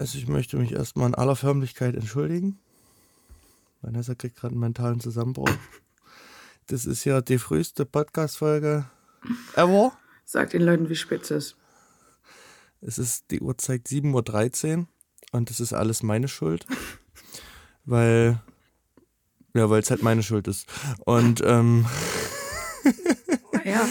Also ich möchte mich erstmal in aller Förmlichkeit entschuldigen. Vanessa kriegt gerade einen mentalen Zusammenbruch. Das ist ja die früheste Podcast-Folge ever. Sag den Leuten, wie spät es ist. Es ist die Uhrzeit 7.13 Uhr und das ist alles meine Schuld. weil, ja, weil es halt meine Schuld ist. Und, ähm, Ja.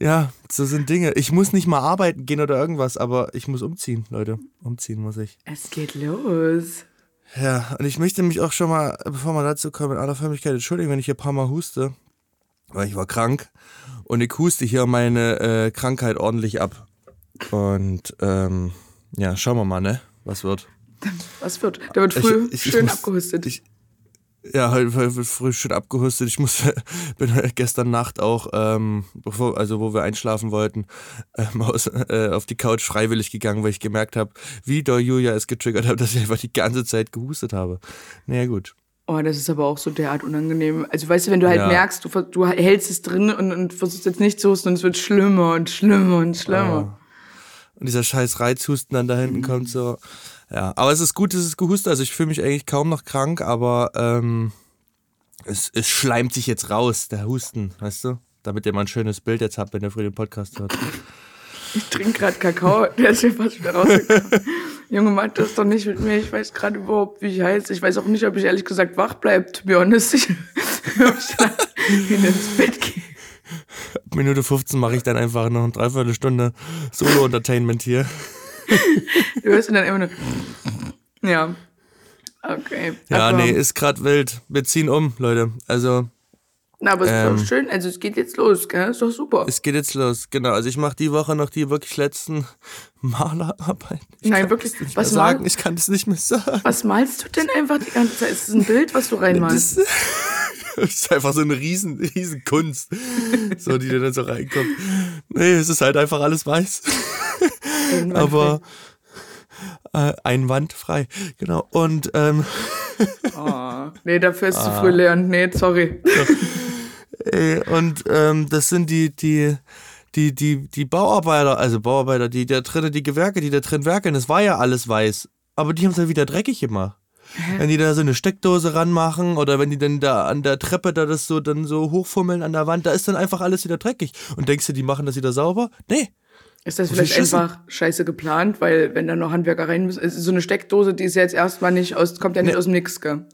Ja, so sind Dinge. Ich muss nicht mal arbeiten gehen oder irgendwas, aber ich muss umziehen, Leute. Umziehen muss ich. Es geht los. Ja, und ich möchte mich auch schon mal, bevor wir dazu kommen, in aller Förmlichkeit entschuldigen, wenn ich hier ein paar Mal huste, weil ich war krank und ich huste hier meine äh, Krankheit ordentlich ab. Und ähm, ja, schauen wir mal, ne, was wird. Was wird? Da wird früh Ich- ich- ich schön muss- abgehustet. Ich, ja, heute heute wird früh schön abgehustet. Ich muss, bin gestern Nacht auch, ähm, bevor, also wo wir einschlafen wollten, ähm, aus, äh, auf die Couch freiwillig gegangen, weil ich gemerkt habe, wie doll Julia es getriggert hat, dass ich einfach die ganze Zeit gehustet habe. Naja, gut. Oh, das ist aber auch so derart unangenehm. Also weißt du, wenn du halt Ja. merkst, du, du hältst es drin und, und versuchst jetzt nicht zu husten und es wird schlimmer und schlimmer und schlimmer. Und dieser scheiß Reizhusten dann da hinten kommt so. Ja, aber es ist gut, dass es gehustet. Also ich fühle mich eigentlich kaum noch krank, aber ähm, es, es schleimt sich jetzt raus, der Husten, weißt du? Damit ihr mal ein schönes Bild jetzt habt, wenn ihr früh den Podcast hört. Ich trinke gerade Kakao, der ist mir fast wieder rausgekommen. Junge, mach das doch nicht mit mir. Ich weiß gerade überhaupt, wie ich heiße. Ich weiß auch nicht, ob ich ehrlich gesagt wach bleibe, to be honest. Ich, ob ich dann ins Bett gehe. Minute 15 mache ich dann einfach noch eine Dreiviertelstunde Solo-Entertainment hier. Du hörst dann immer nur. Ja. Okay. Ja, aber, nee, ist grad wild. Wir ziehen um, Leute. Also, Na, aber es ist ähm, doch schön. Also, es geht jetzt los, gell? Ist doch super. es geht jetzt los. Genau, also ich mache die Woche noch die wirklich letzten Malerarbeiten. Ich Nein, wirklich. nicht Was, mehr sagen. Ich kann das nicht mehr sagen. was malst du denn einfach die ganze Zeit? Ist es ein Bild, was du reinmalst? Das, das ist einfach so eine riesen, riesen Kunst, so die dann so reinkommt. Nee, es ist halt einfach alles weiß. Aber äh, einwandfrei, genau. Und ähm, Oh, nee, dafür ist Ah. zu früh lernen. Nee, sorry. äh, und ähm, das sind die die die die die Bauarbeiter, also Bauarbeiter, die da drinnen die Gewerke, die da drin werkeln. Das war ja alles weiß, aber die haben es ja wieder dreckig gemacht. Wenn die da so eine Steckdose ranmachen oder wenn die dann da an der Treppe da das so dann so hochfummeln an der Wand, da ist dann einfach alles wieder dreckig. Und denkst du, die machen das wieder sauber? Nee. Ist das vielleicht einfach scheiße geplant, weil wenn da noch Handwerker rein müssen, ist so eine Steckdose, die ist ja jetzt erstmal nicht aus, kommt ja nicht aus dem Nix, gell?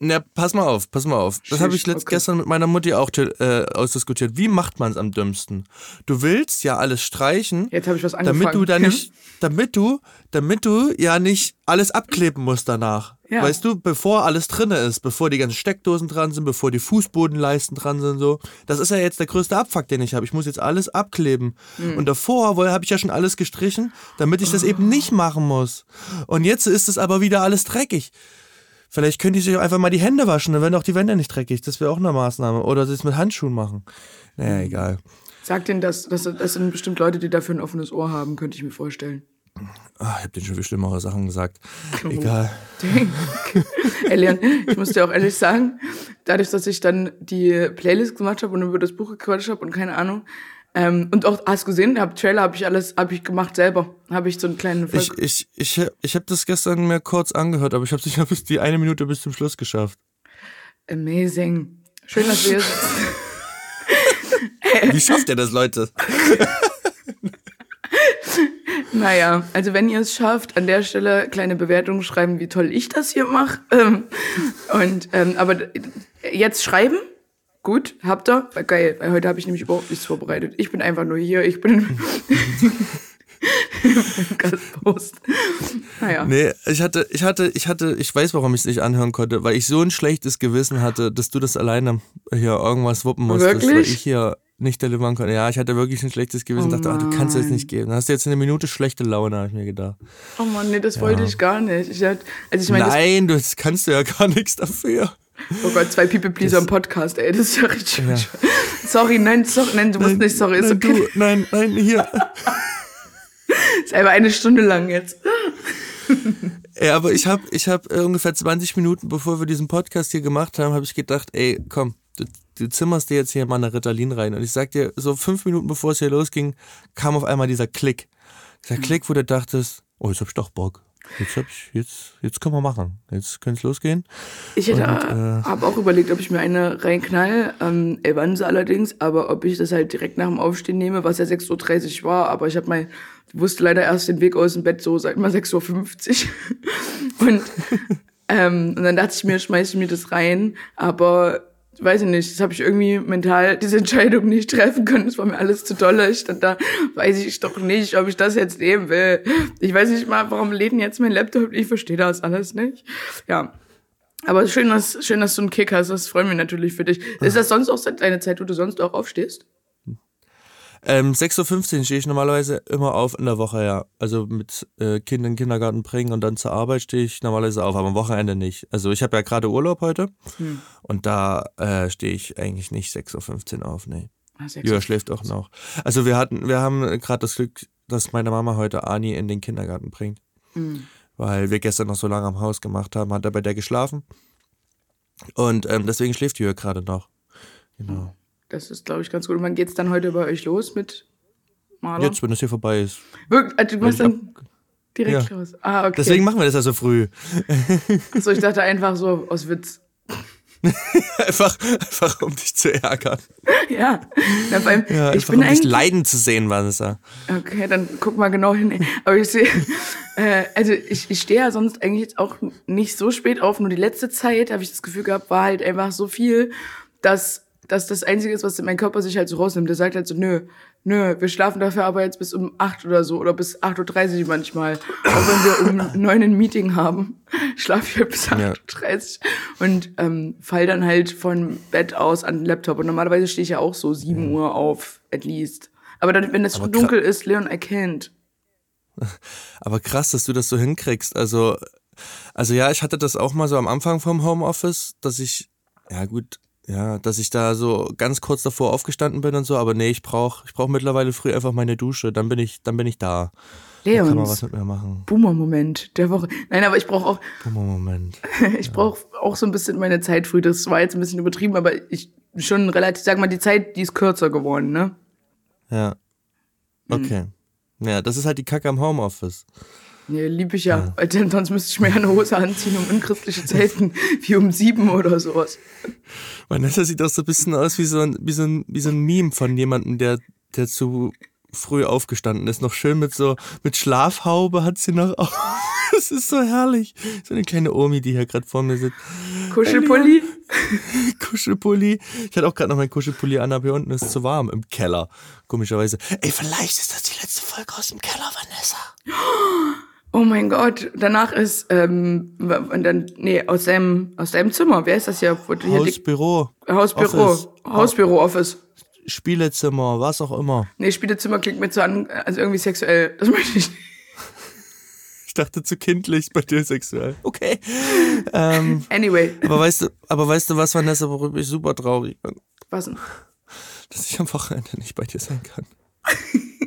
Na, pass mal auf, pass mal auf. Das habe ich letzt, okay. gestern mit meiner Mutti auch äh, ausdiskutiert. Wie macht man es am dümmsten? Du willst ja alles streichen, Jetzt habe ich was angefangen. damit du da nicht, damit du, damit du ja nicht alles abkleben musst danach. Ja. Weißt du, bevor alles drinne ist, bevor die ganzen Steckdosen dran sind, bevor die Fußbodenleisten dran sind, so. Das ist ja jetzt der größte Abfuck, den ich habe. Ich muss jetzt alles abkleben. Mhm. Und davor habe ich ja schon alles gestrichen, damit ich das Oh. eben nicht machen muss. Und jetzt ist es aber wieder alles dreckig. Vielleicht könnt ihr sich auch einfach mal die Hände waschen, dann werden auch die Wände nicht dreckig. Das wäre auch eine Maßnahme. Oder das mit Handschuhen machen. Naja, egal. Sag denen, dass, dass das sind bestimmt Leute, die dafür ein offenes Ohr haben, könnte ich mir vorstellen. Ah, ich habe denen schon viel schlimmere Sachen gesagt. Egal. Ey, Leon, ich muss dir auch ehrlich sagen, dadurch, dass ich dann die Playlist gemacht habe und über das Buch gequatscht habe und keine Ahnung, ähm, und auch, hast du gesehen, hab, Trailer habe ich alles, habe ich gemacht selber. Habe ich so einen kleinen Ich, Volk ich, ich, ich habe das gestern mir kurz angehört, aber ich habe es nicht bis die eine Minute bis zum Schluss geschafft. Amazing. Schön, dass wir. Wie schafft ihr das, Leute? Naja, also wenn ihr es schafft, an der Stelle kleine Bewertungen schreiben, wie toll ich das hier mache. Ähm, und ähm, aber jetzt schreiben, gut, habt ihr, geil, weil heute habe ich nämlich überhaupt nichts vorbereitet. Ich bin einfach nur hier, ich bin Gastpost. Naja. Nee, ich hatte, ich hatte, ich hatte, ich weiß, warum ich es nicht anhören konnte, weil ich so ein schlechtes Gewissen hatte, dass du das alleine hier irgendwas wuppen musstest, weil Wirklich? ich hier nicht delivern konnte. Ja, ich hatte wirklich ein schlechtes Gewissen, Oh dachte, ah, du kannst es nicht geben. Dann hast du jetzt eine Minute schlechte Laune, habe ich mir gedacht. Oh Mann, nee, das wollte ich gar nicht. Ich hatte, also ich meine, das- Nein, du das kannst du ja gar nichts dafür. Oh Gott, zwei People Pleaser im Podcast, ey, das ist ja richtig. Sorry, nein, sorry, nein, du musst nicht, sorry, ist nein, okay. du, nein, nein, hier. Ist einfach eine Stunde lang jetzt. Ja, aber ich habe ich hab äh, ungefähr 20 Minuten, bevor wir diesen Podcast hier gemacht haben, habe ich gedacht, ey, komm, du, du zimmerst dir jetzt hier mal eine Ritalin rein. Und ich sag dir, so fünf Minuten bevor es hier losging, kam auf einmal dieser Klick. Dieser Klick, wo du dachtest, oh, jetzt hab ich doch Bock. Jetzt, hab ich, jetzt, jetzt können wir machen. Jetzt könnte es losgehen. Ich hätte, äh, habe auch überlegt, ob ich mir eine reinknall. Ähm, Evanse allerdings, aber ob ich das halt direkt nach dem Aufstehen nehme, was ja 6.30 Uhr war. Aber ich habe mal, wusste leider erst den Weg aus dem Bett so seit mal 6.50 Uhr. Und, ähm, und dann dachte ich mir, schmeiße ich mir das rein. Aber weiß ich nicht, das habe ich irgendwie mental diese Entscheidung nicht treffen können. Das war mir alles zu dolle. Ich stand da, weiß ich doch nicht, ob ich das jetzt nehmen will. Ich weiß nicht mal, warum lädt jetzt mein Laptop? Ich verstehe das alles nicht. Ja. Aber schön, dass, schön, dass du einen Kick hast. Das freut mich natürlich für dich. Ist das sonst auch deine Zeit, wo du sonst auch aufstehst? Ähm, 6.15 Uhr stehe ich normalerweise immer auf in der Woche, ja. Also mit äh, Kind in den Kindergarten bringen und dann zur Arbeit stehe ich normalerweise auf, aber am Wochenende nicht. Also ich habe ja gerade Urlaub heute Hm. und da äh, stehe ich eigentlich nicht 6.15 Uhr auf, nee. Ah, schläft auch noch. Also wir hatten, wir haben gerade das Glück, dass meine Mama heute Ani in den Kindergarten bringt. Hm. Weil wir gestern noch so lange am Haus gemacht haben, hat er bei der geschlafen. Und ähm, deswegen schläft Julia gerade noch. Genau. Das ist, glaube ich, ganz gut. Und wann geht's dann heute bei euch los mit Maler? Jetzt, wenn das hier vorbei ist. Wirklich? Also, du machst dann direkt Ja. los. Ah, okay. Deswegen machen wir das ja so früh. Achso, ich dachte einfach so aus Witz. Einfach, einfach um dich zu ärgern. Ja. Na, allem, Ja, ich einfach bin um dich leiden zu sehen, Vanessa. Okay, dann guck mal genau hin. Aber ich sehe, äh, also ich, ich stehe ja sonst eigentlich jetzt auch nicht so spät auf. Nur die letzte Zeit habe ich das Gefühl gehabt, war halt einfach so viel, dass, dass das Einzige ist, was mein Körper sich halt so rausnimmt. Der sagt halt so, nö, nö, wir schlafen dafür aber jetzt bis um 8 oder so oder bis 8.30 Uhr manchmal. Auch wenn wir um 9 ein Meeting haben, schlafe ich halt bis Ja. 8.30 Uhr und ähm, fall dann halt von Bett aus an den Laptop. Und normalerweise stehe ich ja auch so 7 Uhr auf, at least. Aber dann, wenn es Aber dunkel ist, Leon, can't. Aber krass, dass du das so hinkriegst. Also, also ja, ich hatte das auch mal so am Anfang vom Homeoffice, dass ich, ja gut, ja, dass ich da so ganz kurz davor aufgestanden bin und so, aber nee, ich brauch, ich brauch mittlerweile früh einfach meine Dusche, dann bin ich, dann bin ich da. Dann kann man was mit mir machen. Boomer-Moment der Woche. Nein, aber ich brauche auch, Moment. ich brauche auch so ein bisschen meine Zeit früh. Das war jetzt ein bisschen übertrieben, aber ich schon relativ, sag mal, die Zeit, die ist kürzer geworden, ne? Ja. Okay. Ja, das ist halt die Kacke am Homeoffice. Nee, lieb ich ja. Weil denn sonst müsste ich mir ja eine Hose anziehen, um in christliche Zeiten wie um sieben oder sowas. Vanessa sieht auch so ein bisschen aus wie so ein, wie so ein, wie so ein Meme von jemandem, der, der zu früh aufgestanden ist. Noch schön mit so, mit Schlafhaube hat sie noch auf. Das ist so herrlich. So eine kleine Omi, die hier gerade vor mir sitzt. Kuschelpulli? Kuschelpulli. Ich hatte auch gerade noch meinen Kuschelpulli an, aber hier unten ist es zu warm im Keller. Komischerweise. Ey, vielleicht ist das die letzte Folge aus dem Keller, Vanessa. Oh mein Gott, danach ist, ähm, und dann, nee, aus deinem, aus deinem Zimmer. Wer ist das hier? Hausbüro. Hausbüro. Office. Hausbüro, Office. Spielezimmer, was auch immer. Nee, Spielezimmer klingt mir zu an, also irgendwie sexuell. Das möchte ich nicht. Ich dachte zu kindlich, bei dir sexuell. Okay. Ähm, Anyway, aber weißt du, aber weißt du was, Vanessa, worüber ich super traurig bin? was denn? Dass ich am Wochenende nicht bei dir sein kann.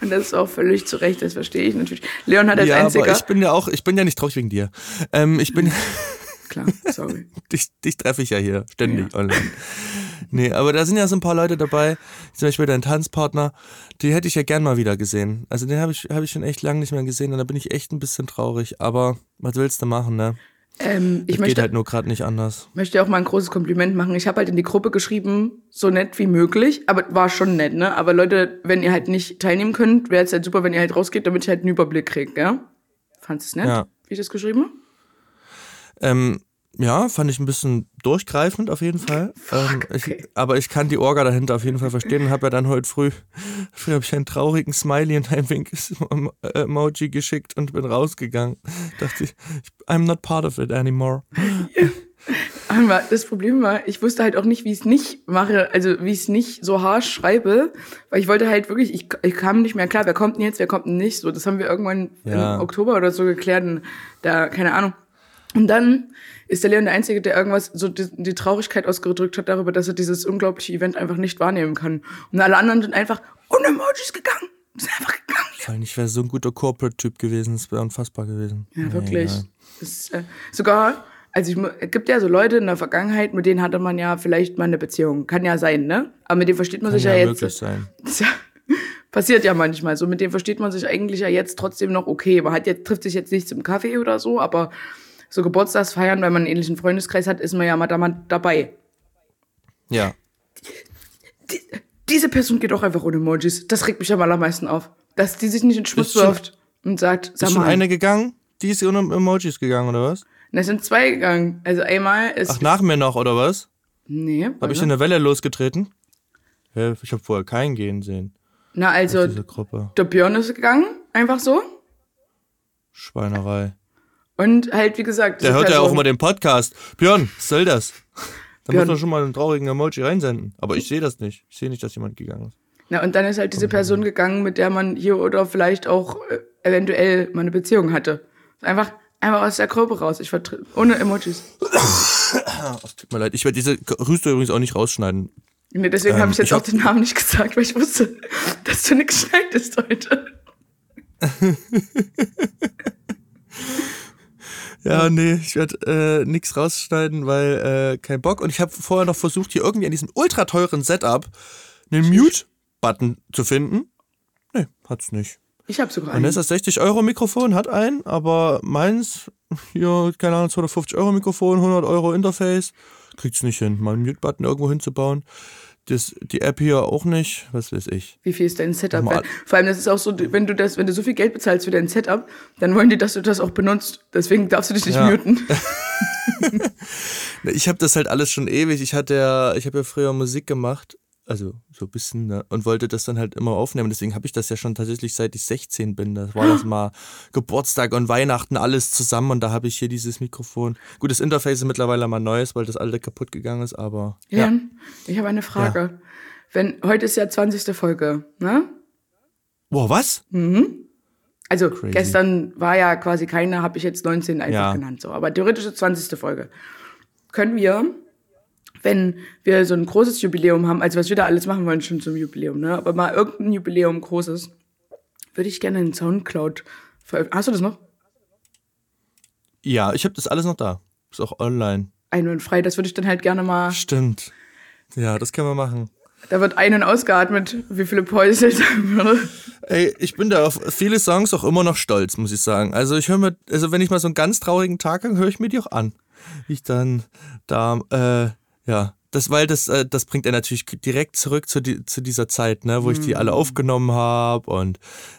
Und das ist auch völlig zu Recht, das verstehe ich natürlich. Leon hat als ja, einziger. aber ich bin ja auch, ich bin ja nicht traurig wegen dir. Ähm, ich bin, Klar, sorry. dich, dich treffe ich ja hier ständig online. Nee, aber da sind ja so ein paar Leute dabei, zum Beispiel dein Tanzpartner, die hätte ich ja gern mal wieder gesehen. Also den habe ich, hab ich schon echt lange nicht mehr gesehen und da bin ich echt ein bisschen traurig. Aber was willst du machen, ne? Ähm, ich Geht möchte, halt nur gerade nicht anders. möchte auch mal ein großes Kompliment machen. Ich habe halt in die Gruppe geschrieben, so nett wie möglich, aber war schon nett, ne? Aber Leute, wenn ihr halt nicht teilnehmen könnt, wäre es halt super, wenn ihr halt rausgeht, damit ich halt einen Überblick kriege, ja? Fandest du es nett, Ja. wie ich das geschrieben habe? Ähm, ja, fand ich ein bisschen durchgreifend auf jeden Fall. ähm, ich, okay. aber ich kann die Orga dahinter auf jeden Fall verstehen und habe ja dann heute früh, früh habe ich einen traurigen Smiley und ein Wink-Emoji geschickt und bin rausgegangen. Dachte ich, I'm not part of it anymore. Aber das Problem war, ich wusste halt auch nicht, wie ich es nicht mache, also wie ich es nicht so harsch schreibe, weil ich wollte halt wirklich, ich, ich kam nicht mehr klar, wer kommt denn jetzt, wer kommt denn nicht, so, das haben wir irgendwann Ja. im Oktober oder so geklärt und da, keine Ahnung. Und dann ist der Leon der Einzige, der irgendwas, so die, die Traurigkeit ausgedrückt hat darüber, dass er dieses unglaubliche Event einfach nicht wahrnehmen kann. Und alle anderen sind einfach ohne Emojis gegangen. Sind einfach gegangen. Vor allem, ich wäre so ein guter Corporate-Typ gewesen, es wäre unfassbar gewesen. Ja, Nee, wirklich. Das ist, äh, sogar, also ich, es gibt ja so Leute in der Vergangenheit, mit denen hatte man ja vielleicht mal eine Beziehung. Kann ja sein, ne? Aber mit denen versteht man Kann sich ja, ja jetzt. möglich sein. Das ist ja Passiert ja manchmal so. Mit dem versteht man sich eigentlich ja jetzt trotzdem noch okay. Man hat jetzt, trifft sich jetzt nicht zum Kaffee oder so, aber so Geburtstagsfeiern, weil man einen ähnlichen Freundeskreis hat, ist man ja mal da mal dabei. Ja. Die, diese Person geht auch einfach ohne Emojis. Das regt mich am allermeisten auf. Dass die sich nicht in Schmutz Ist schon- wirft und sagt, sag Ist schon mal. eine gegangen? Die ist ohne Emojis gegangen, oder was? Und es sind zwei gegangen. Also einmal ist. Ach, nach mir noch, oder was? nee. Habe warte. ich in der Welle losgetreten? Ja, ich habe vorher keinen gehen sehen. Na, also, Diese Gruppe. der Björn ist gegangen. Einfach so. Schweinerei. Und halt, wie gesagt. Der hört ja auch immer den Podcast. Björn, was soll das? Da muss man schon mal einen traurigen Emoji reinsenden. Aber ich sehe das nicht. Ich sehe nicht, dass jemand gegangen ist. Na, und dann ist halt diese Person gegangen, mit der man hier oder vielleicht auch äh, eventuell mal eine Beziehung hatte. Einfach, einfach aus der Gruppe raus. Ich vertre ohne Emojis. Tut mir leid. Ich werde diese Rüste übrigens auch nicht rausschneiden. Nee, deswegen Ähm, habe ich jetzt ich auch den Namen nicht gesagt, weil ich wusste, dass du nichts schneidest heute. Ja, nee, ich werde äh, nichts rausschneiden, weil äh, kein Bock. Und ich habe vorher noch versucht, hier irgendwie an diesem ultra teuren Setup einen Mute-Button zu finden. Nee, hat's nicht. Ich habe sogar einen. Vanessa 60 Euro Mikrofon hat einen, aber meins, hier, keine Ahnung, 250 Euro Mikrofon, 100 Euro Interface, kriegt's nicht hin, mal einen Mute-Button irgendwo hinzubauen. Das, die App hier auch nicht, was weiß ich. Wie viel ist dein Setup wert? Vor allem, das ist auch so, wenn du das, wenn du so viel Geld bezahlst für dein Setup, dann wollen die, dass du das auch benutzt. Deswegen darfst du dich nicht Ja. muten. Ich habe das halt alles schon ewig. Ich hatte ja, ich habe ja früher Musik gemacht, also so ein bisschen, ne? und wollte das dann halt immer aufnehmen. Deswegen habe ich das ja schon tatsächlich seit ich 16 bin. Das war das mal Geburtstag und Weihnachten alles zusammen und da habe ich hier dieses Mikrofon. Gut, das Interface ist mittlerweile mal neues, weil das alte kaputt gegangen ist, aber ja. Jan, ich habe eine Frage. Wenn, heute ist ja 20. Folge, ne? Boah, was? Also Crazy. gestern war ja quasi keine, habe ich jetzt 19 einfach Ja. genannt. So. Aber theoretisch ist 20. Folge. Können wir, wenn wir so ein großes Jubiläum haben, also was wir da alles machen wollen schon zum Jubiläum, ne? Aber mal irgendein Jubiläum großes, würde ich gerne in Soundcloud veröffentlichen. Hast du das noch? Ja, ich habe das alles noch da. Ist auch online. Einwandfrei, das würde ich dann halt gerne mal. Stimmt. Ja, das können wir machen. Da wird ein- und ausgeatmet, wie viele Päusel sagen würde. Ey, ich bin da auf viele Songs auch immer noch stolz, muss ich sagen. Also ich höre mir, also wenn ich mal so einen ganz traurigen Tag habe, höre ich mir die auch an. Wie Ich dann da, äh, ja, das, weil das, äh, das bringt er natürlich direkt zurück zu, die, zu dieser Zeit, ne, wo ich die alle aufgenommen habe und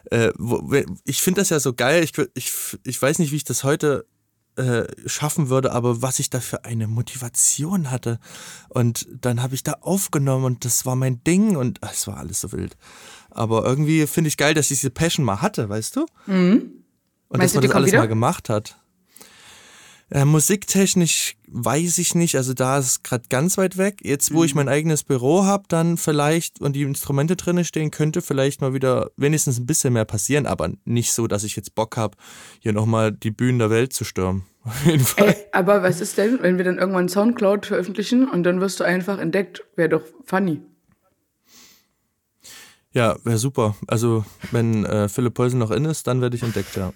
äh, wo, ich finde das ja so geil. Ich, ich, ich weiß nicht, wie ich das heute äh, schaffen würde, aber was ich da für eine Motivation hatte. Und dann habe ich da aufgenommen und das war mein Ding und ach, es war alles so wild. Aber irgendwie finde ich geil, dass ich diese Passion mal hatte, weißt du? Und Mhm. Meinst dass man das alles wieder? mal gemacht hat. Äh, musiktechnisch weiß ich nicht, also da ist es gerade ganz weit weg. Jetzt, wo Mhm. ich mein eigenes Büro habe, dann vielleicht und die Instrumente drinne stehen, könnte vielleicht mal wieder wenigstens ein bisschen mehr passieren, aber nicht so, dass ich jetzt Bock habe, hier nochmal die Bühnen der Welt zu stürmen. Auf jeden Fall. Ey, aber was ist denn, wenn wir dann irgendwann Soundcloud veröffentlichen und dann wirst du einfach entdeckt? Wäre doch funny. Ja, wäre super. Also, wenn äh, Philipp Poulsen noch in ist, dann werde ich entdeckt, ja.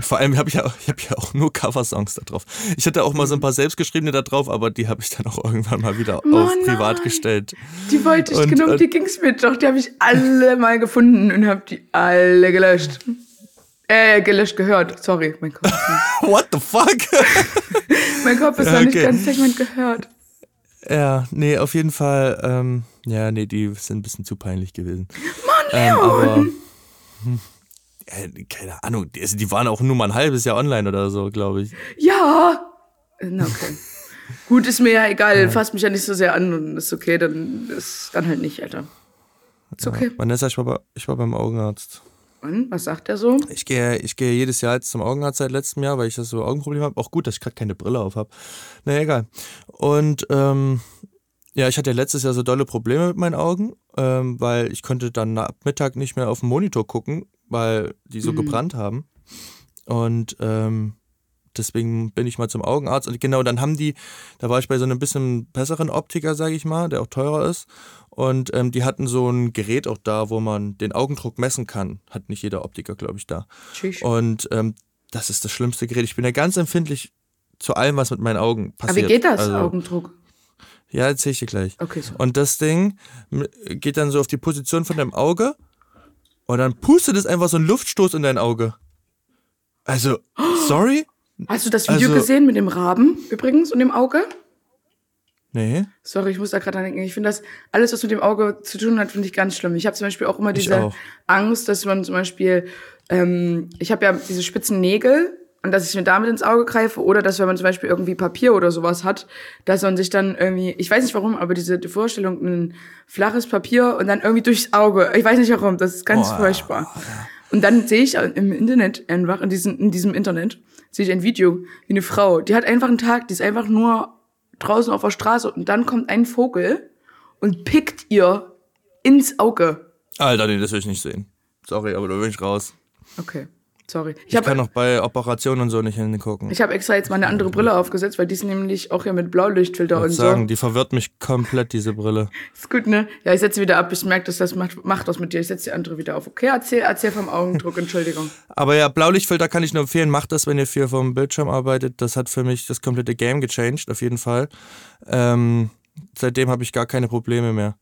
Vor allem habe ich ja, ich hab ja auch nur Coversongs da drauf. Ich hatte auch mal so ein paar selbstgeschriebene da drauf, aber die habe ich dann auch irgendwann mal wieder Oh auf privat nein. gestellt. Die wollte ich Und, genau, äh, die ging's mir doch. Die habe ich alle mal gefunden und habe die alle gelöscht. Äh, gelöscht gehört. Sorry, mein Kopf. What the fuck? mein Kopf ist Ja, noch nicht okay. ganz Segment gehört. ja, nee, auf jeden Fall, ähm, ja, nee, die sind ein bisschen zu peinlich gewesen. Mann, Ähm, Leon! aber, äh, keine Ahnung, die, also die waren auch nur mal ein halbes Jahr online oder so, glaube ich. ja! Äh, Na, okay. Gut, ist mir ja egal. Fasst mich ja nicht so sehr an und ist okay, dann ist dann halt nicht, Alter. Ist okay. Vanessa, ich war, bei, ich war beim Augenarzt. Und, was sagt er so? Ich gehe, ich gehe jedes Jahr jetzt zum Augenarzt seit letztem Jahr, weil ich das so Augenprobleme habe. Auch gut, dass ich gerade keine Brille auf habe. Naja, egal. Und ähm, ja, ich hatte ja letztes Jahr so dolle Probleme mit meinen Augen, ähm, weil ich konnte dann ab Mittag nicht mehr auf den Monitor gucken, weil die so gebrannt haben. Und ähm, deswegen bin ich mal zum Augenarzt. Und genau, dann haben die, da war ich bei so einem bisschen besseren Optiker, sage ich mal, der auch teurer ist. Und ähm, die hatten so ein Gerät auch da, wo man den Augendruck messen kann. Hat nicht jeder Optiker, glaube ich, da. Tschüss. Und ähm, das ist das schlimmste Gerät. Ich bin ja ganz empfindlich zu allem, was mit meinen Augen Aber passiert. wie geht das, Also, Augendruck? Ja, erzähl ich dir gleich. Okay, so. Und das Ding geht dann so auf die Position von deinem Auge Und dann pustet es einfach so ein Luftstoß in dein Auge. Also, sorry? Hast du das Video Also- gesehen mit dem Raben übrigens und dem Auge? Nee. Sorry, ich muss da gerade dran denken. Ich finde das, alles, was mit dem Auge zu tun hat, finde ich ganz schlimm. Ich habe zum Beispiel auch immer diese auch. Angst, dass man zum Beispiel, ähm, ich habe ja diese spitzen Nägel und dass ich mir damit ins Auge greife oder dass wenn man zum Beispiel irgendwie Papier oder sowas hat, dass man sich dann irgendwie, ich weiß nicht warum, aber diese die Vorstellung, ein flaches Papier und dann irgendwie durchs Auge, ich weiß nicht warum, das ist ganz Boah, furchtbar. Und dann sehe ich im Internet einfach, in diesem, in diesem Internet, sehe ich ein Video, wie eine Frau, die hat einfach einen Tag, die ist einfach nur draußen auf der Straße und dann kommt ein Vogel und pickt ihr ins Auge. Alter, nee, das will ich nicht sehen. Sorry, aber da bin ich raus. Okay, sorry. Ich Ich kann habe auch bei Operationen und so nicht hingucken. ich hab extra jetzt mal eine andere Brille aufgesetzt, weil die ist nämlich auch hier mit Blaulichtfilter und Ich so. sagen, die verwirrt mich komplett, diese Brille. Ist gut, ne? Ja, ich setze wieder ab. Ich merke, dass das macht, macht was mit dir. Ich setze die andere wieder auf. Okay, erzähl, erzähl vom Augendruck. Entschuldigung. Aber ja, Blaulichtfilter kann ich nur empfehlen. Macht das, wenn ihr viel vom Bildschirm arbeitet. Das hat für mich das komplette Game gechanged, auf jeden Fall. Ähm, seitdem habe ich gar keine Probleme mehr.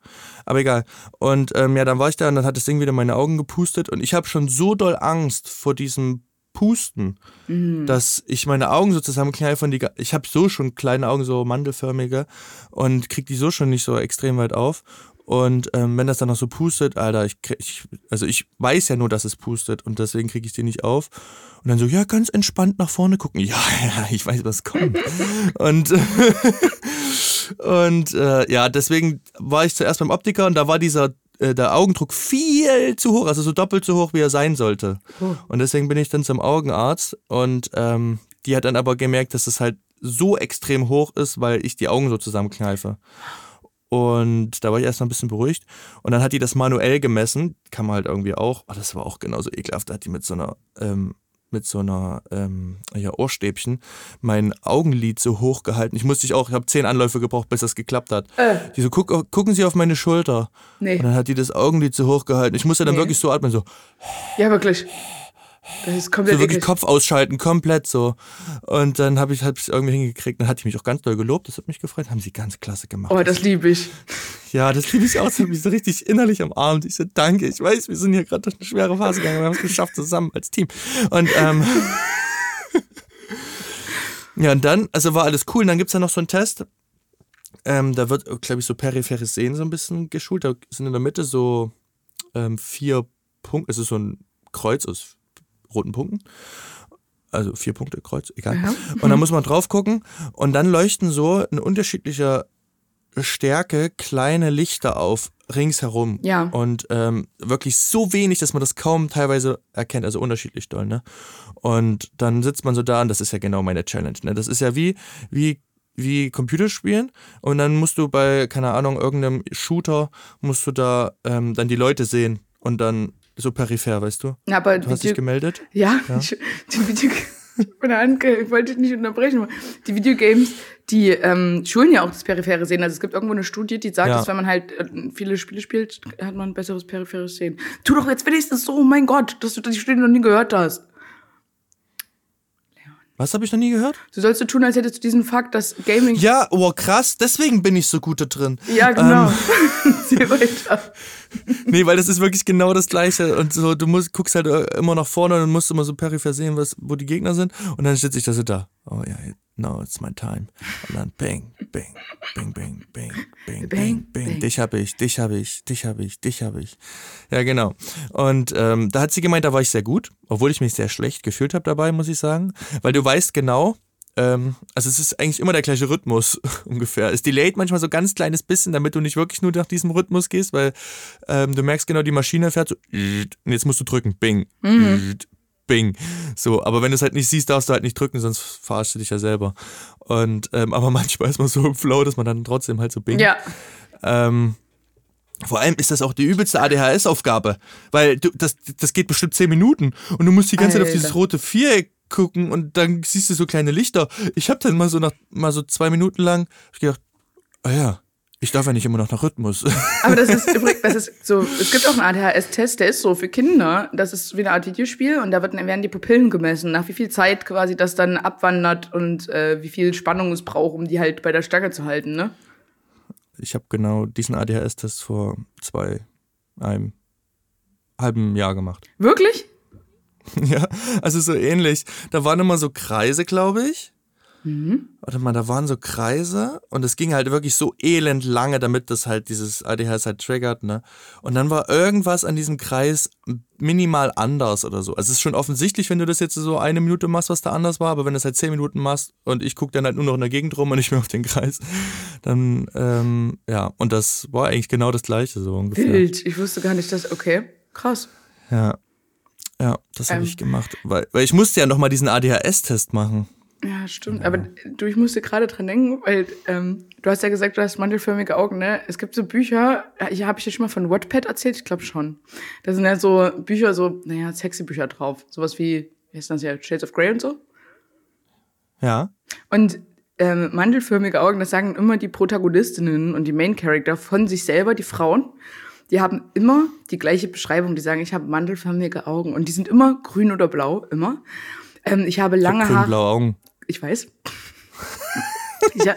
Aber egal. Und ähm, ja, dann war ich da und dann hat das Ding wieder meine Augen gepustet. Und ich habe schon so doll Angst vor diesem Pusten, dass ich meine Augen so zusammenkneife und die, ich habe so schon kleine Augen, so mandelförmige und krieg die so schon nicht so extrem weit auf. Und ähm, wenn das dann noch so pustet, Alter, ich, ich also ich weiß ja nur, dass es pustet und deswegen kriege ich die nicht auf. Und dann so, ja, ganz entspannt nach vorne gucken. Ja, ja, ich weiß, was kommt. und und äh, ja, deswegen war ich zuerst beim Optiker und da war dieser äh, der Augendruck viel zu hoch, also so doppelt so hoch, wie er sein sollte. Und deswegen bin ich dann zum Augenarzt und ähm, die hat dann aber gemerkt, dass es halt so extrem hoch ist, weil ich die Augen so zusammenkneife. Und da war ich erst mal ein bisschen beruhigt. Und dann hat die das manuell gemessen. Kann man halt irgendwie auch. Oh, das war auch genauso ekelhaft. Da hat die mit so einer, ähm, mit so einer, ähm, ja, Ohrstäbchen mein Augenlid so hoch gehalten. Ich musste ich auch, ich habe zehn Anläufe gebraucht, bis das geklappt hat. Äh. Die so, guck, gucken Sie auf meine Schulter. Nee. Und dann hat die das Augenlid so hoch gehalten. Ich musste dann Nee. wirklich so atmen, so, Ja, wirklich. Das ist komplett so wirklich eklig. Kopf ausschalten, komplett so. Und dann habe ich es irgendwie hingekriegt. Dann hat die mich auch ganz doll gelobt. Das hat mich gefreut. Haben sie ganz klasse gemacht. Oh, das liebe ich. Ja, das liebe ich auch. Mich so richtig innerlich am Abend. Ich so, danke. Ich weiß, wir sind hier gerade durch eine schwere Phase gegangen. Wir haben es geschafft zusammen als Team. Und ähm, ja, und dann, also war alles cool. Und dann gibt's da noch so einen Test. Ähm, da wird, glaube ich, so peripheres Sehen so ein bisschen geschult. Da sind in der Mitte so ähm, vier Punkte. Es ist so ein Kreuz aus roten Punkten. Also vier Punkte, Kreuz, egal. Ja. Und dann muss man drauf gucken. Und dann leuchten so in unterschiedlicher Stärke kleine Lichter auf ringsherum. Ja. Und ähm, wirklich so wenig, dass man das kaum teilweise erkennt, also unterschiedlich doll, ne? Und dann sitzt man so da und das ist ja genau meine Challenge, ne? Das ist ja wie, wie, wie Computerspielen und dann musst du bei, keine Ahnung, irgendeinem Shooter, musst du da ähm, dann die Leute sehen und dann so peripher, weißt du? Ja, aber Du hast dich gemeldet? ja, Video, meine Hand, ich wollte dich nicht unterbrechen. Die Videogames, die ähm, schulen ja auch das periphere Sehen. Also es gibt irgendwo eine Studie, die sagt, Ja. dass wenn man halt äh, viele Spiele spielt, hat man ein besseres peripheres Sehen. Tu doch jetzt wenigstens so, oh mein Gott, dass du die Studie noch nie gehört hast. Was habe ich noch nie gehört? Du sollst so tun, als hättest du diesen Fakt, dass Gaming. Ja, oh krass, deswegen bin ich so gut da drin. Ja, genau. Ähm, Zieh weiter. Nee, weil das ist wirklich genau das Gleiche. Und so, du musst, guckst halt äh, immer nach vorne und musst immer so peripher sehen, was, wo die Gegner sind. Und dann sitze ich da so da. Oh ja, now it's my time. Und dann bing, bing, bing, bing, bing, bing, bing, Bang. Dich hab ich, dich hab ich, dich hab ich, dich hab ich. Ja, genau. Und ähm, da hat sie gemeint, da war ich sehr gut. Obwohl ich mich sehr schlecht gefühlt habe dabei, muss ich sagen. Weil du weißt genau, ähm, also es ist eigentlich immer der gleiche Rhythmus ungefähr. Es delayt manchmal so ganz kleines bisschen, damit du nicht wirklich nur nach diesem Rhythmus gehst, weil ähm, du merkst genau, die Maschine fährt so und jetzt musst du drücken, bing, bing. So, aber wenn du es halt nicht siehst, darfst du halt nicht drücken, sonst verarschst du dich ja selber. Und ähm, aber manchmal ist man so im Flow, dass man dann trotzdem halt so bing. Ja. Ähm, vor allem ist das auch die übelste ADHS-Aufgabe, weil du, das, das geht bestimmt zehn Minuten und du musst die ganze Zeit auf Alter. dieses rote Viereck gucken und dann siehst du so kleine Lichter. Ich habe dann mal so nach mal so zwei Minuten lang ich gedacht, ah ja, ich darf ja nicht immer noch nach Rhythmus. Aber das ist übrigens, das ist so, es gibt auch einen ADHS-Test, der ist so für Kinder. Das ist wie eine Art Videospiel und da wird, werden die Pupillen gemessen, nach wie viel Zeit quasi das dann abwandert und äh, wie viel Spannung es braucht, um die halt bei der Stange zu halten, ne? Ich habe genau diesen ADHS-Test vor zwei, einem halben Jahr gemacht. Wirklich? Ja, also so ähnlich. Da waren immer so Kreise, glaube ich. Mhm. Warte mal, da waren so Kreise und es ging halt wirklich so elend lange, damit das halt dieses ADHS halt triggert, ne? Und dann war irgendwas an diesem Kreis minimal anders oder so. Also es ist schon offensichtlich, wenn du das jetzt so eine Minute machst, was da anders war, aber wenn du es halt zehn Minuten machst und ich gucke dann halt nur noch in der Gegend rum und nicht mehr auf den Kreis, dann, ähm, ja, und das war eigentlich genau das Gleiche so ungefähr. Wild. Ich wusste gar nicht, dass. Okay, krass. Ja. Ja, das habe Ähm. ich gemacht. Weil, weil ich musste ja nochmal diesen ADHS-Test machen. Ja, stimmt. Aber du, ich musste gerade dran denken, weil ähm, du hast ja gesagt, du hast mandelförmige Augen, ne? Es gibt so Bücher, ich habe ich dir schon mal von Wattpad erzählt? Ich glaube schon. Da sind ja so Bücher, so, naja, sexy Bücher drauf. Sowas wie, wie heißt das ja, Shades of Grey und so. Ja. Und ähm, mandelförmige Augen, das sagen immer die Protagonistinnen und die Main Character von sich selber, die Frauen. Die haben immer die gleiche Beschreibung. Die sagen, ich habe mandelförmige Augen. Und die sind immer grün oder blau, immer. Ähm, ich habe Ich lange hab Haare. grün-blaue Augen. Ich weiß. ja,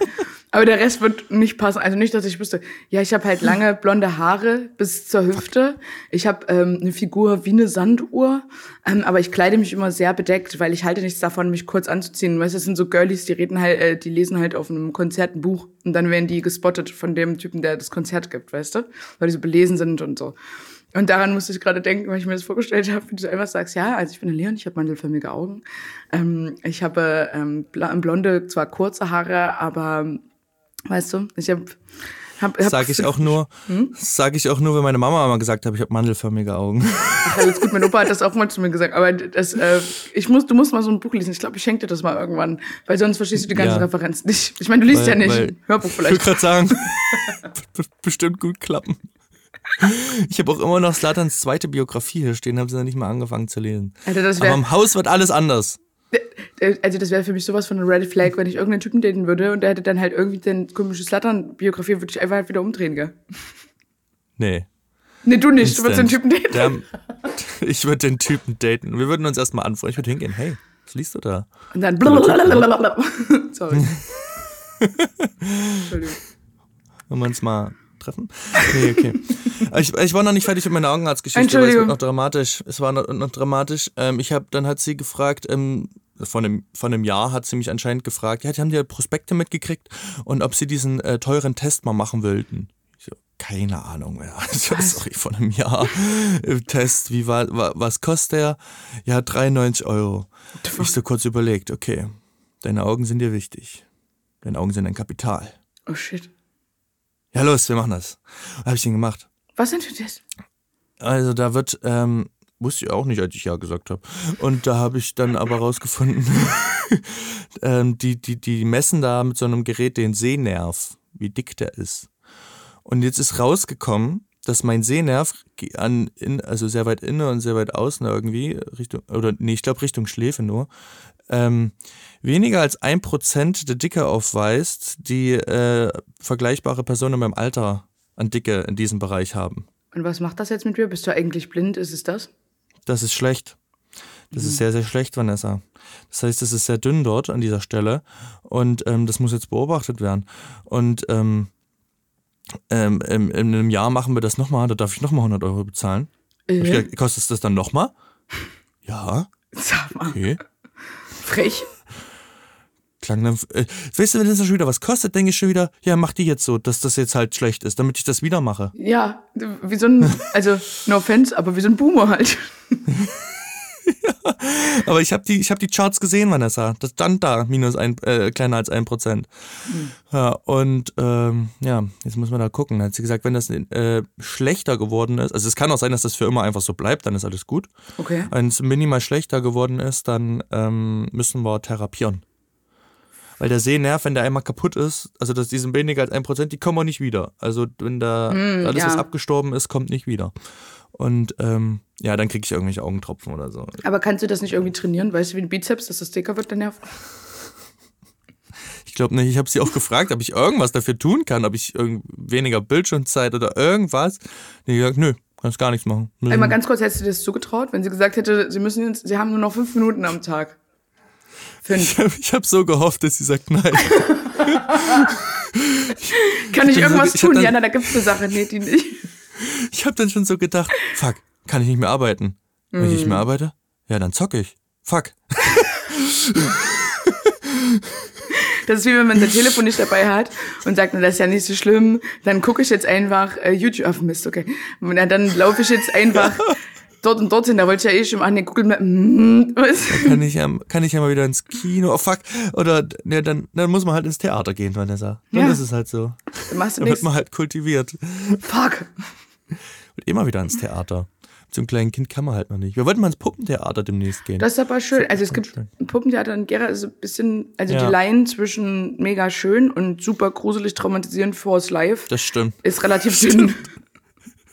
aber der Rest wird nicht passen. Also nicht, dass ich wüsste. Ja, ich habe halt lange blonde Haare bis zur Hüfte. Ich habe ähm, eine Figur wie eine Sanduhr. Ähm, aber ich kleide mich immer sehr bedeckt, weil ich halte nichts davon, mich kurz anzuziehen. Weißt du, das sind so Girlies, die reden halt, äh, die lesen halt auf einem Konzert ein Buch und dann werden die gespottet von dem Typen, der das Konzert gibt, weißt du? Weil die so belesen sind und so. Und daran musste ich gerade denken, weil ich mir das vorgestellt habe, wie du einfach sagst, ja, also ich bin Leon, ich habe mandelförmige Augen. Ähm, ich habe ähm, blonde, zwar kurze Haare, aber weißt du, ich habe hab, hab Sag ich auch nur, sag ich auch nur, wenn meine Mama mal gesagt hat, ich habe mandelförmige Augen. Ach, alles gut, mein Opa hat das auch mal zu mir gesagt. Aber das, äh, ich muss, du musst mal so ein Buch lesen. Ich glaube, ich schenke dir das mal irgendwann, weil sonst verstehst du die ganzen Ja. Referenzen nicht. Ich meine, du liest Weil- ja nicht. weil- Hörbuch Ich wollte vielleicht. gerade sagen, wird bestimmt gut klappen. Ich habe auch immer noch Slatans zweite Biografie hier stehen, habe sie noch nicht mal angefangen zu lesen. Alter, das Aber im Haus wird alles anders. Also das wäre für mich sowas von einer Red Flag, wenn ich irgendeinen Typen daten würde und der hätte dann halt irgendwie den komische Slattern-Biografie, würde ich einfach halt wieder umdrehen, gell? Nee. Nee, du nicht. Du würdest den Instant. Typen daten. Der, ich würde den Typen daten. Wir würden uns erstmal anfreuen. Ich würde hingehen, hey, was liest du da? Und dann blablabla. Sorry. Entschuldigung. Wollen wir uns mal treffen? Nee, okay. ich, ich war noch nicht fertig mit meiner Augenarztgeschichte, aber es wird Entschuldigung. noch dramatisch. Es war noch, noch dramatisch. Ähm, ich habe, dann hat sie gefragt, ähm, von einem, von einem Jahr hat sie mich anscheinend gefragt, ja, die haben ja Prospekte mitgekriegt und ob sie diesen äh, teuren Test mal machen wollten. Ich so, keine Ahnung mehr. Also, sorry, von einem Jahr. Äh, Test, wie war, wa- was kostet der? Ja, 93 Euro. Ich so kurz überlegt, okay, deine Augen sind dir wichtig. Deine Augen sind ein Kapital. Oh shit. Ja, los, wir machen das. Habe ich den gemacht. Was denn für das? Also da wird, ähm, wusste ich auch nicht, als ich ja gesagt habe. Und da habe ich dann aber rausgefunden, ähm, die, die, die messen da mit so einem Gerät den Sehnerv, wie dick der ist. Und jetzt ist rausgekommen, dass mein Sehnerv an, in, also sehr weit innen und sehr weit außen irgendwie, Richtung, oder nee, ich glaube Richtung Schläfe nur, ähm, weniger als ein Prozent der Dicke aufweist, die äh, vergleichbare Personen in meinem Alter an Dicke in diesem Bereich haben. Und was macht das jetzt mit dir? Bist du eigentlich blind? Ist es das? Das ist schlecht. Das ist sehr, sehr schlecht, Vanessa. Das heißt, es ist sehr dünn dort an dieser Stelle und ähm, das muss jetzt beobachtet werden. Und ähm, ähm, in, in einem Jahr machen wir das nochmal, da darf ich nochmal 100 Euro bezahlen. Äh, gesagt, kostet es das dann nochmal? Ja, sag mal. okay. Frech. Klang dann, äh, weißt du, wenn das schon wieder was kostet, denke ich schon wieder, ja, mach die jetzt so, dass das jetzt halt schlecht ist, damit ich das wieder mache. Ja, wie so ein, also no offense, aber wie so ein Boomer halt. Aber ich habe die, ich hab die Charts gesehen, Vanessa. Das stand da, minus ein, äh, kleiner als ein Prozent. Ja, und ähm, ja, jetzt muss man da gucken. Da hat sie gesagt, wenn das äh, schlechter geworden ist, also es kann auch sein, dass das für immer einfach so bleibt, dann ist alles gut. Okay. Wenn es minimal schlechter geworden ist, dann ähm, müssen wir therapieren. Weil der Sehnerv, wenn der einmal kaputt ist, also dass diesen weniger als ein Prozent, die kommen auch nicht wieder. Also wenn da Mm, alles, ja. was abgestorben ist, kommt nicht wieder. Und ähm, ja, dann kriege ich irgendwelche Augentropfen oder so. Aber kannst du das nicht irgendwie trainieren? Weißt du, wie ein Bizeps, dass das dicker wird, der Nerv? Ich glaube nicht, ich habe sie auch gefragt, ob ich irgendwas dafür tun kann, ob ich weniger Bildschirmzeit oder irgendwas. Die gesagt, nö, kannst gar nichts machen. Einmal ganz kurz, hättest du dir das zugetraut, wenn sie gesagt hätte, sie müssen jetzt, sie haben nur noch fünf Minuten am Tag? Fünf. Ich habe hab so gehofft, dass sie sagt nein. Kann ich irgendwas so- ich tun? dann- Ja, na, da gibt's eine Sache. Nee, die nicht. Ich habe dann schon so gedacht, fuck, kann ich nicht mehr arbeiten. Wenn ich nicht mehr arbeite, ja, dann zocke ich. Fuck. Das ist wie wenn man sein Telefon nicht dabei hat und sagt, na, das ist ja nicht so schlimm, dann gucke ich jetzt einfach äh, YouTube auf Mist, okay. Und dann laufe ich jetzt einfach dort und dorthin, da wollte ich ja eh schon an den Google Map. Mm, was? Kann ich, ja, kann ich ja mal wieder ins Kino. Oh fuck. Oder ja, dann, dann muss man halt ins Theater gehen, Vanessa. Dann Ja. ist es halt so. Dann machst du Dann wird man halt kultiviert. Fuck. Und immer wieder ins Theater. Zum kleinen Kind kann man halt noch nicht. Wir wollten mal ins Puppentheater demnächst gehen. Das ist aber schön. Also es gibt schön. ein Puppentheater in Gera ist ein bisschen, also Ja. die Line zwischen mega schön und super gruselig traumatisierend Force Life das stimmt. ist relativ dünn.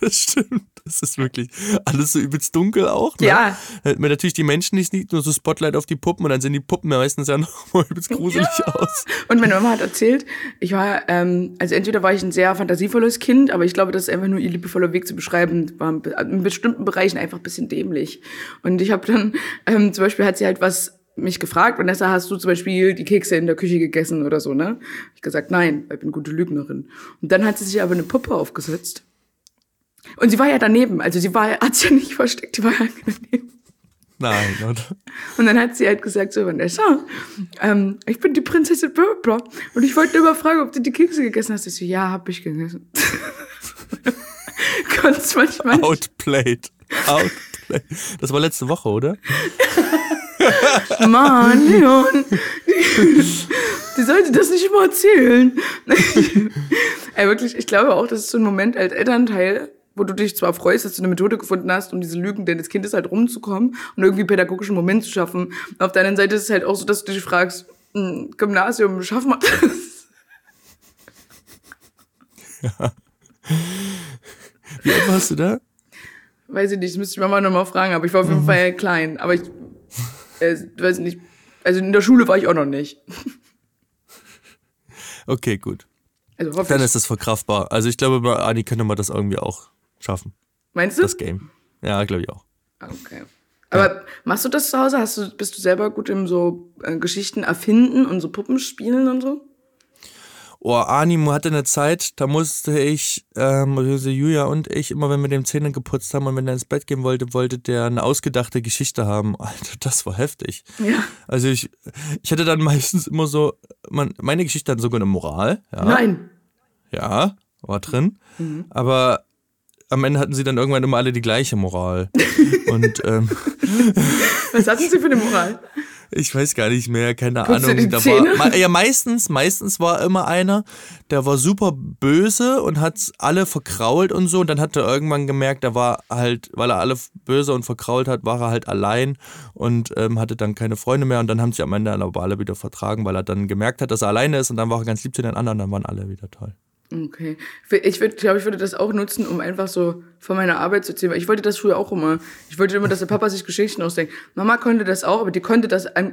Das stimmt. Das ist wirklich alles so übelst dunkel auch. Ne? Ja. Hält mir natürlich die Menschen nicht, nicht nur so Spotlight auf die Puppen und dann sehen die Puppen meistens ja noch mal übelst gruselig aus. Und meine Mama hat erzählt, ich war, ähm, also entweder war ich ein sehr fantasievolles Kind, aber ich glaube, das ist einfach nur ihr liebevoller Weg zu beschreiben, war in be- in bestimmten Bereichen einfach ein bisschen dämlich. Und ich habe dann, ähm, zum Beispiel hat sie halt was mich gefragt, Vanessa, hast du zum Beispiel die Kekse in der Küche gegessen oder so, ne? Ich gesagt, nein, ich bin gute Lügnerin. Und dann hat sie sich aber eine Puppe aufgesetzt. Und sie war ja daneben, also sie war, hat sich ja nicht versteckt, die war ja daneben. Nein, oder? Und dann hat sie halt gesagt, so, Vanessa, ähm, ich bin die Prinzessin Böbler und ich wollte nur mal fragen, ob du die Kekse gegessen hast. Ich so, ja, hab ich gegessen. Konntest manchmal. Outplayed. Outplayed. Das war letzte Woche, oder? Mann, Leon, die, die sollte das nicht immer erzählen. Ey, wirklich, ich glaube auch, das ist so ein Moment als Elternteil, wo du dich zwar freust, dass du eine Methode gefunden hast, um diese Lügen deines Kindes halt rumzukommen und irgendwie pädagogischen Moment zu schaffen. Auf der anderen Seite ist es halt auch so, dass du dich fragst, hm, Gymnasium, schaffen wir das? Wie alt warst du da? Weiß ich nicht, das müsste ich Mama nochmal fragen, aber ich war auf jeden Fall klein. Aber ich äh, weiß nicht, also in der Schule war ich auch noch nicht. Okay, gut. Also Dann ist das verkraftbar. Also ich glaube, bei Ani könnte man das irgendwie auch schaffen. Meinst du? Das Game. Ja, glaube ich auch. Okay. Aber machst du das zu Hause? Hast du, bist du selber gut im so äh, Geschichten erfinden und so Puppenspielen und so? Oh, Animo hatte eine Zeit, da musste ich, ähm, also Julia und ich, immer wenn wir dem Zähne geputzt haben und wenn er ins Bett gehen wollte, wollte der eine ausgedachte Geschichte haben. Alter, das war heftig. Ja. Also ich, ich hatte dann meistens immer so, man, meine Geschichte hat sogar eine Moral, ja. Nein. Ja, war drin. Aber am Ende hatten sie dann irgendwann immer alle die gleiche Moral. und ähm, Was hatten sie für eine Moral? ich weiß gar nicht mehr, keine du Ahnung. Da Zähne? war, ja, meistens, meistens war immer einer, der war super böse und hat alle verkrault und so. Und dann hat er irgendwann gemerkt, er war halt, weil er alle böse und verkrault hat, war er halt allein und ähm, hatte dann keine Freunde mehr. Und dann haben sie am Ende aber alle wieder vertragen, weil er dann gemerkt hat, dass er alleine ist. Und dann war er ganz lieb zu den anderen, dann waren alle wieder toll. Okay. Ich würde, glaube ich, würde das auch nutzen, um einfach so von meiner Arbeit zu erzählen. Ich wollte das früher auch immer. Ich wollte immer, dass der Papa sich Geschichten ausdenkt. Mama konnte das auch, aber die konnte das äh,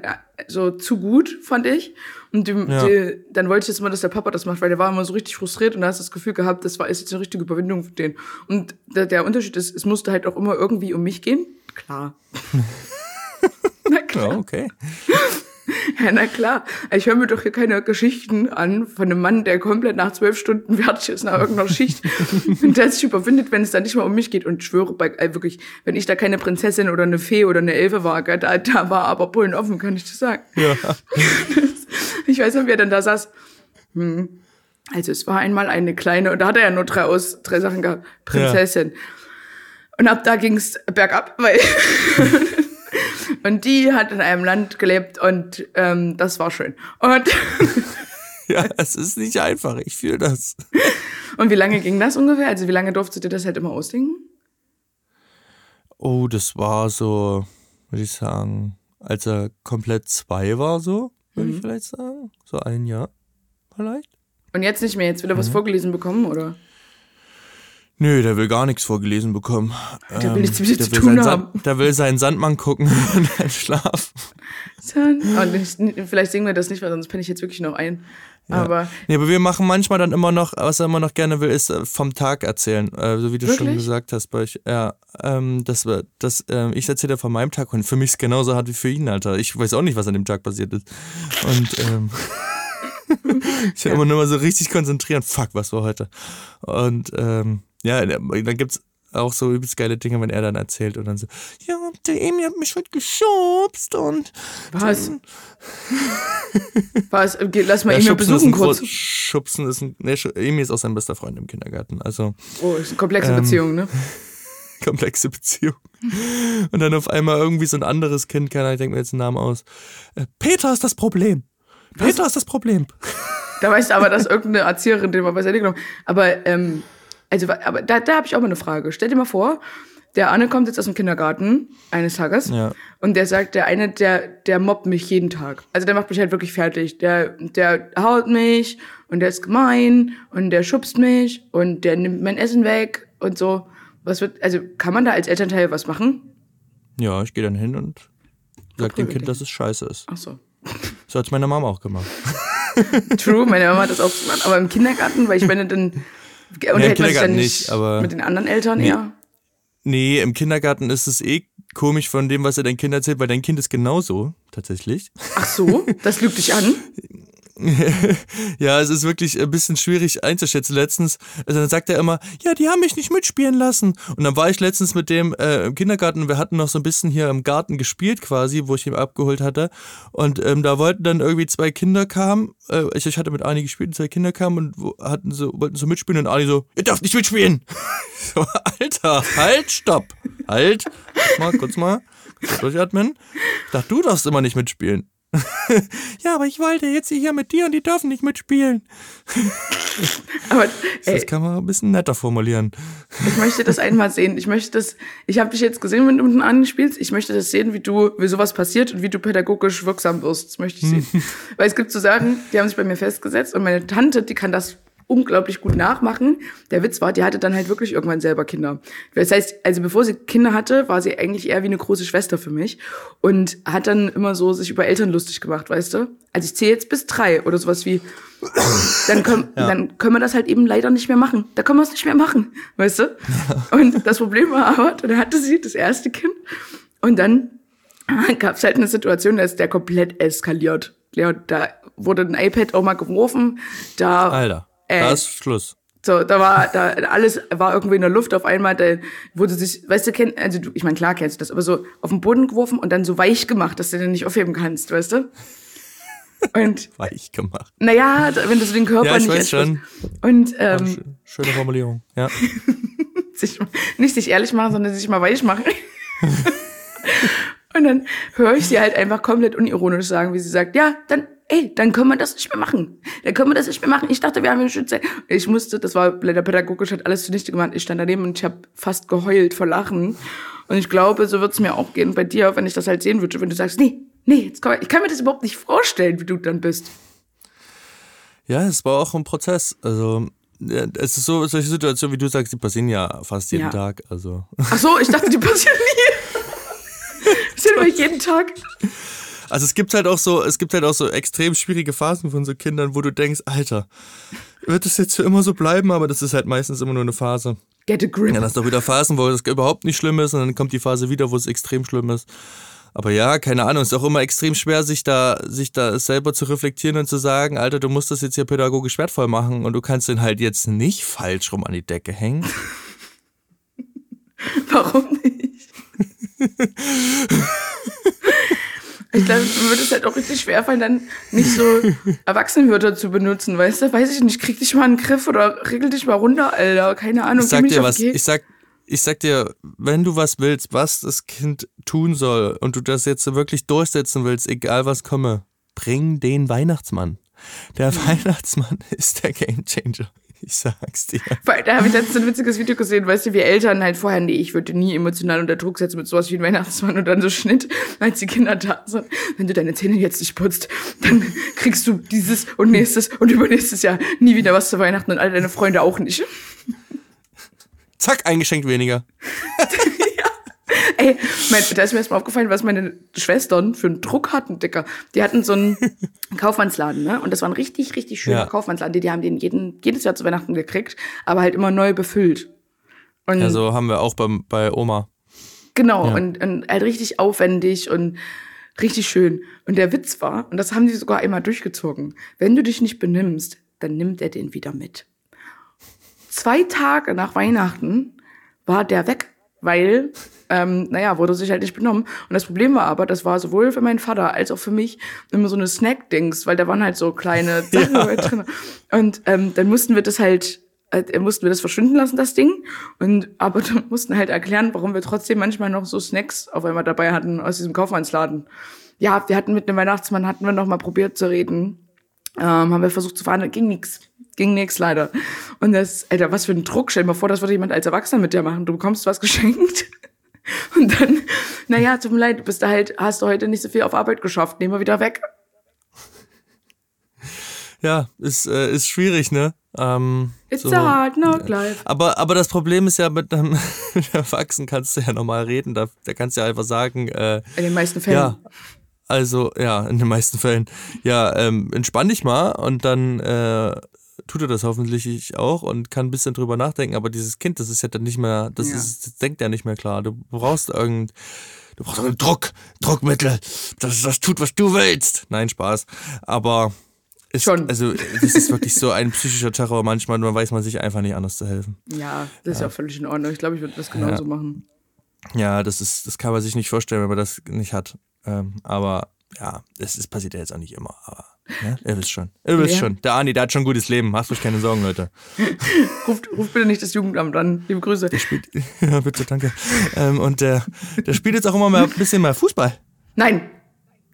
so zu gut, fand ich. Und die, Ja. die, dann wollte ich jetzt immer, dass der Papa das macht, weil der war immer so richtig frustriert und da hast du das Gefühl gehabt, das war ist jetzt eine richtige Überwindung für den. Und der, der Unterschied ist, es musste halt auch immer irgendwie um mich gehen. Klar. Na klar. Ja, okay. Ja, na klar. Ich höre mir doch hier keine Geschichten an von einem Mann, der komplett nach zwölf Stunden fertig ist nach irgendeiner Schicht und der sich überwindet, wenn es dann nicht mal um mich geht. Und ich schwöre, bei, äh, wirklich, wenn ich da keine Prinzessin oder eine Fee oder eine Elfe war, gell, da, da war aber Bullen offen, kann ich das sagen. Ja. Ich weiß noch, wie er dann da saß. Hm. Also es war einmal eine kleine, und da hat er ja nur drei, aus, drei Sachen gehabt. Prinzessin. Und ab da ging's bergab, weil und die hat in einem Land gelebt und ähm, das war schön. Und, ja, es ist nicht einfach. Ich fühle das. und wie lange ging das ungefähr? Also wie lange durftet ihr das halt immer ausdenken? Oh, das war so, würde ich sagen, als er komplett zwei war, so, würde ich vielleicht sagen. So ein Jahr, vielleicht. Und jetzt nicht mehr, jetzt will er Mhm. was vorgelesen bekommen, oder? Nö, der will gar nichts vorgelesen bekommen. Der will nichts mit dir zu tun seinen haben. Sand, der will seinen Sandmann gucken und dann schlafen. Und ich, vielleicht singen wir das nicht, weil sonst penne ich jetzt wirklich noch ein. Aber Nee, aber wir machen manchmal dann immer noch, was er immer noch gerne will, ist äh, vom Tag erzählen. Äh, so wie du schon Wirklich? gesagt hast bei euch. Ja, ähm, das, das, ähm, ich erzähle von meinem Tag und für mich ist es genauso hart wie für ihn, Alter. Ich weiß auch nicht, was an dem Tag passiert ist. Und ähm, ich will immer nur mal so richtig konzentrieren. Fuck, was war heute? Und ähm, ja, dann gibt's auch so übelst geile Dinge, wenn er dann erzählt und dann so, ja, der Emi hat mich heute geschubst und. Was? Was? Lass mal Ja, ist besuchen kurz. Schubsen ist ein. Ne, Sch- Emi ist auch sein bester Freund im Kindergarten. Also Oh, ist eine komplexe Ähm, Beziehung, ne? komplexe Beziehung. Und dann auf einmal irgendwie so ein anderes Kind, keine Ahnung, ich denke mir jetzt einen Namen aus. Äh, Peter ist das Problem. Peter ist das Problem. Da weißt du aber, dass irgendeine Erzieherin den mal beiseite genommen Aber, ähm, also, aber da, da habe ich auch mal eine Frage. Stell dir mal vor, der Anne kommt jetzt aus dem Kindergarten eines Tages Ja. und der sagt, der eine, der, der mobbt mich jeden Tag. Also der macht mich halt wirklich fertig. Der, der haut mich und der ist gemein und der schubst mich und der nimmt mein Essen weg und so. Was wird, also kann man da als Elternteil was machen? Ja, ich gehe dann hin und sag dem Kind, dass es scheiße ist. Ach so. So hat's meine Mama auch gemacht. True, meine Mama hat das auch gemacht. Aber im Kindergarten, weil ich meine, dann unterhält man sich dann nicht, aber- mit den anderen Eltern Nee. eher. Nee, im Kindergarten ist es eh komisch von dem, was er dein Kind erzählt, weil dein Kind ist genauso, tatsächlich. Ach so, das lügt dich an. ja, es ist wirklich ein bisschen schwierig einzuschätzen. Letztens, also dann sagt er immer, ja, die haben mich nicht mitspielen lassen. Und dann war ich letztens mit dem äh, im Kindergarten, wir hatten noch so ein bisschen hier im Garten gespielt quasi, wo ich ihn abgeholt hatte. Und ähm, da wollten dann irgendwie zwei Kinder kamen, äh, ich, ich hatte mit Ani gespielt, zwei Kinder kamen und wo, hatten so, wollten so mitspielen und Ani so, ihr dürft nicht mitspielen. so, Alter, halt, stopp. Halt. Mal, kurz mal, kurz durchatmen. Ich dachte, du darfst immer nicht mitspielen. ja, aber ich wollte jetzt hier mit dir und die dürfen nicht mitspielen. Aber Das ey, kann man ein bisschen netter formulieren. ich möchte das einmal sehen. Ich möchte das, ich habe dich jetzt gesehen, wenn du mit einem anderen spielst. Ich möchte das sehen, wie du, wie sowas passiert und wie du pädagogisch wirksam wirst. Das möchte ich sehen. Weil es gibt so Sachen, die haben sich bei mir festgesetzt und meine Tante, die kann das unglaublich gut nachmachen. Der Witz war, die hatte dann halt wirklich irgendwann selber Kinder. Das heißt, also bevor sie Kinder hatte, war sie eigentlich eher wie eine große Schwester für mich und hat dann immer so sich über Eltern lustig gemacht, weißt du? Also ich zähle jetzt bis drei oder sowas wie, dann können, dann können wir das halt eben leider nicht mehr machen. Da können wir es nicht mehr machen, weißt du? Und das Problem war aber, dann hatte sie das erste Kind und dann gab es halt eine Situation, da ist der komplett eskaliert. Ja, da wurde ein iPad auch mal geworfen, da Alter, Äh. da ist Schluss. so, da war, da alles war irgendwie in der Luft auf einmal, da wurde sich, weißt du, kenn, also du, ich meine, klar kennst du das, aber so auf den Boden geworfen und dann so weich gemacht, dass du den nicht aufheben kannst, weißt du? Und, Weich gemacht. naja, wenn du so den Körper Ja, ich nicht weiß schon. Und, ähm, Sch- Schöne Formulierung. Ja. sich, nicht sich ehrlich machen, sondern sich mal weich machen. und dann höre ich sie halt einfach komplett unironisch sagen, wie sie sagt, ja, dann, ey, dann können wir das nicht mehr machen. Dann können wir das nicht mehr machen. Ich dachte, wir haben eine Schütze. Ich musste, das war leider pädagogisch, hat alles zunichte gemacht. Ich stand daneben und ich habe fast geheult vor Lachen. Und ich glaube, so wird es mir auch gehen bei dir, wenn ich das halt sehen würde, wenn du sagst, nee, nee, jetzt komm, ich kann mir das überhaupt nicht vorstellen, wie du dann bist. ja, es war auch ein Prozess. Also, es ist so, solche Situationen, wie du sagst, die passieren ja fast jeden Ja. Tag. Also. Ach so, ich dachte, die passieren nie. Das sind immer jeden Tag. Also es gibt halt auch so, es gibt halt auch so extrem schwierige Phasen von so Kindern, wo du denkst, Alter, wird das jetzt für immer so bleiben? Aber das ist halt meistens immer nur eine Phase. Get a grip. Dann hast du auch wieder Phasen, wo es überhaupt nicht schlimm ist und dann kommt die Phase wieder, wo es extrem schlimm ist. Aber ja, keine Ahnung, es ist auch immer extrem schwer, sich da, sich da selber zu reflektieren und zu sagen, Alter, du musst das jetzt hier pädagogisch wertvoll machen und du kannst den halt jetzt nicht falsch rum an die Decke hängen. Warum nicht? Ich glaube, mir würde es halt auch richtig schwerfallen, dann nicht so Erwachsenenwörter zu benutzen, weißt du? Weiß ich nicht, krieg dich mal einen Griff oder regel dich mal runter, Alter. Keine Ahnung, Ich sag dir was, ich sag, ich sag dir, wenn du was willst, was das Kind tun soll und du das jetzt wirklich durchsetzen willst, egal was komme, bring den Weihnachtsmann. Der Weihnachtsmann ist der Gamechanger. Ich sag's dir. Weil Da habe ich letztens ein witziges Video gesehen, weißt du, wie Eltern halt vorher, nee, ich würde nie emotional unter Druck setzen mit sowas wie ein Weihnachtsmann und dann so Schnitt, als die Kinder da sind. Wenn du deine Zähne jetzt nicht putzt, dann kriegst du dieses und nächstes und übernächstes Jahr nie wieder was zu Weihnachten und alle deine Freunde auch nicht. Zack, eingeschenkt weniger. Ey, mein, da ist mir erst mal aufgefallen, was meine Schwestern für einen Druck hatten, Dicker. Die hatten so einen Kaufmannsladen, ne? Und das war ein richtig, richtig schöner Ja. Kaufmannsladen. Die, die haben den jeden, jedes Jahr zu Weihnachten gekriegt, aber halt immer neu befüllt. Und Also haben wir auch beim, bei Oma. genau, ja. und, und halt richtig aufwendig und richtig schön. Und der Witz war, und das haben die sogar einmal durchgezogen, wenn du dich nicht benimmst, dann nimmt er den wieder mit. Zwei Tage nach Weihnachten war der weg, weil, ähm, naja, wurde sich halt nicht benommen. Und das Problem war aber, das war sowohl für meinen Vater als auch für mich immer so eine Snack-Dings, weil da waren halt so kleine Sachen ja. drin. Und ähm, dann mussten wir das halt äh, mussten wir das verschwinden lassen, das Ding. Und aber dann mussten halt erklären, warum wir trotzdem manchmal noch so Snacks auf einmal dabei hatten aus diesem Kaufmannsladen. Ja, wir hatten mit dem Weihnachtsmann hatten wir noch mal probiert zu reden. Ähm, haben wir versucht zu fahren, ging nix. Ging nix leider. Und das, Alter, was für ein Druck. Stell dir mal vor, das würde jemand als Erwachsener mit dir machen. Du bekommst was geschenkt. Und dann, naja, tut mir leid, du bist da halt, hast du heute nicht so viel auf Arbeit geschafft. Nehmen wir wieder weg. Ja, ist, äh, ist schwierig, ne? Ähm, It's so, a hard knock life. Aber, aber das Problem ist ja, mit einem Erwachsenen kannst du ja nochmal reden. Da, da kannst du ja einfach sagen. Äh, in den meisten Fällen. Ja, also, ja, in den meisten Fällen. Ja, ähm, entspann dich mal und dann äh, tut er das hoffentlich auch und kann ein bisschen drüber nachdenken. Aber dieses Kind, das ist ja dann nicht mehr, das, ja. ist, das denkt ja nicht mehr klar. Du brauchst irgend, du brauchst irgendein Druck, Druckmittel, das, das tut, was du willst. Nein, Spaß. Aber ist, Schon. Also, das ist wirklich so ein psychischer Terror manchmal, nur weiß man sich einfach nicht anders zu helfen. Ja, das ist ja, auch völlig in Ordnung. Ich glaube, ich würde das genauso ja. machen. Ja, das ist, das kann man sich nicht vorstellen, wenn man das nicht hat. Ähm, aber ja, das ist, passiert ja jetzt auch nicht immer. Aber ne? ihr wisst schon. Ihr wisst ja. schon. Der Ani, der hat schon ein gutes Leben. Macht euch keine Sorgen, Leute. ruft, ruft bitte nicht das Jugendamt an. Liebe Grüße. Der spielt, ja, bitte, danke. Ähm, und der, der spielt jetzt auch immer mal ein bisschen mal Fußball. Nein.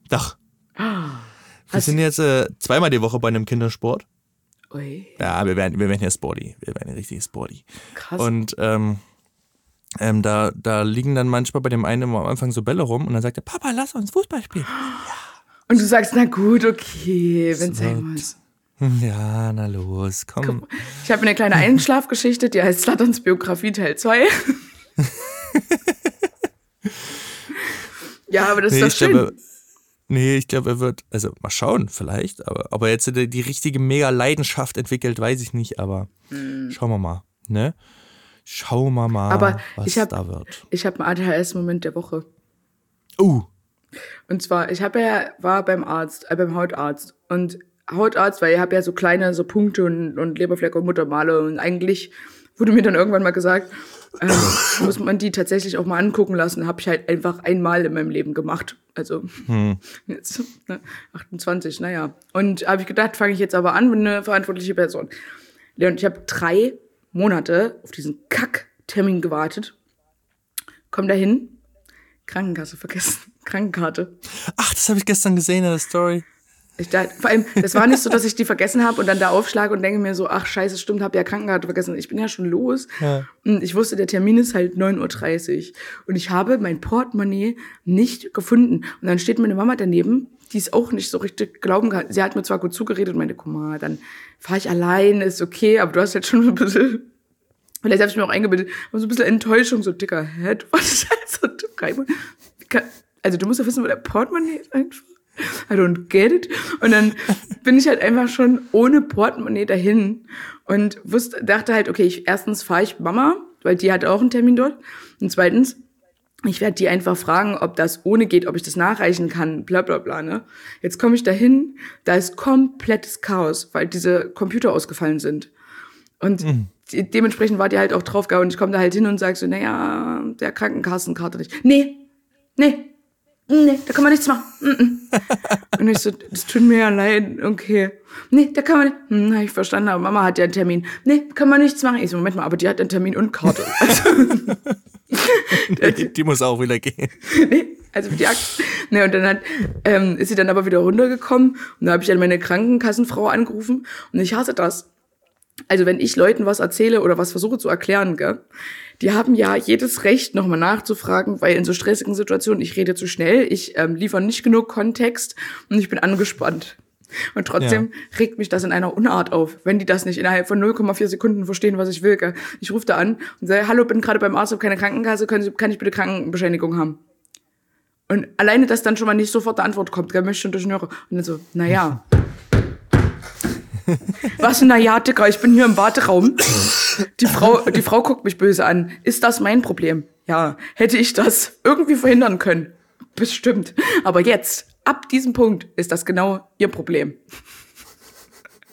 Doch. Ah. Wir sind jetzt äh, zweimal die Woche bei einem Kindersport. Ui. Ja, wir werden, wir werden ja Sporty. Wir werden ja richtig Sporty. Krass. Und ähm, ähm, da, da liegen dann manchmal bei dem einen immer am Anfang so Bälle rum und dann sagt er, Papa, lass uns Fußball spielen. Und du sagst, na sein okay, wenn es. Ja, na los, komm. Ich habe eine kleine Einschlafgeschichte, die heißt Slatterns Biografie Teil 2. ja, aber das nee, ist doch schön. Glaube, Nee, ich glaube, er wird, also mal schauen, vielleicht, aber ob er jetzt die, die richtige mega Leidenschaft entwickelt, weiß ich nicht, aber mhm. schauen wir mal, ne? Schauen wir mal, aber was ich hab, da wird. Ich habe einen ADHS-Moment der Woche. Uh. Und zwar, ich habe ja, war beim Arzt, äh, beim Hautarzt und Hautarzt, weil ich habe ja so kleine so Punkte und, und Leberflecke und Muttermale und eigentlich wurde mir dann irgendwann mal gesagt, ähm, muss man die tatsächlich auch mal angucken lassen. Habe ich halt einfach einmal in meinem Leben gemacht. Also hm. jetzt ne, 28, naja. Und habe ich gedacht, fange ich jetzt aber an mit einer verantwortliche Person. Und ich habe drei Monate auf diesen Kack-Termin gewartet. Komm dahin, Krankenkasse vergessen, Krankenkarte. Ach, das habe ich gestern gesehen in der Story. Ich dachte, vor allem, das war nicht so, dass ich die vergessen habe und dann da aufschlage und denke mir so, ach scheiße, stimmt, hab ja Krankenkarte vergessen. Ich bin ja schon los. Ja. Und ich wusste, der Termin ist halt 9.30 Uhr. Und ich habe mein Portemonnaie nicht gefunden. Und dann steht meine Mama daneben, die ist auch nicht so richtig glauben kann. Sie hat mir zwar gut zugeredet und meinte, guck mal, dann fahre ich allein, ist okay, aber du hast jetzt schon ein bisschen, vielleicht habe ich mir auch eingebildet, aber so ein bisschen Enttäuschung, so dicker, hä, du warst halt so drei Also du musst ja wissen, wo der Portemonnaie ist einfach. I don't get it. Und dann bin ich halt einfach schon ohne Portemonnaie dahin und wusste, dachte halt, okay, ich, erstens fahre ich Mama, weil die hat auch einen Termin dort. Und zweitens, ich werde die einfach fragen, ob das ohne geht, ob ich das nachreichen kann, bla bla bla. Ne? Jetzt komme ich dahin, da ist komplettes Chaos, weil diese Computer ausgefallen sind. Und mhm. dementsprechend war die halt auch drauf und ich komme da halt hin und sage so, naja, der Krankenkassenkarte nicht. Nee, nee, nee, da kann man nichts machen. und ich so, das tut mir ja leid, okay. Nee, da kann man nicht. Hm, hab ich verstanden, aber Mama hat ja einen Termin. Nee, kann man nichts machen. Ich so, Moment mal, aber die hat einen Termin und Karte. Also, die, die, muss auch wieder gehen. nee, also die Akt. Nee, und dann hat, ähm, ist sie dann aber wieder runtergekommen und da habe ich dann meine Krankenkassenfrau angerufen und ich hasse das. Also wenn ich Leuten was erzähle oder was versuche zu erklären, gell, die haben ja jedes Recht, nochmal nachzufragen, weil in so stressigen Situationen, ich rede zu schnell, ich ähm, liefere nicht genug Kontext und ich bin angespannt. Und trotzdem ja. regt mich das in einer Unart auf, wenn die das nicht innerhalb von 0,4 Sekunden verstehen, was ich will. Ich rufe da an und sage, hallo, bin gerade beim Arzt, habe keine Krankenkasse, können Sie, kann ich bitte Krankenbescheinigung haben? Und alleine, dass dann schon mal nicht sofort eine Antwort kommt, gell, möchte schon durch den Hörer. Und dann so, naja. Was na ja, Dicker, ich bin hier im Warteraum. Die Frau, die Frau guckt mich böse an. Ist das mein Problem? Ja, hätte ich das irgendwie verhindern können? Bestimmt. Aber jetzt, ab diesem Punkt, ist das genau ihr Problem.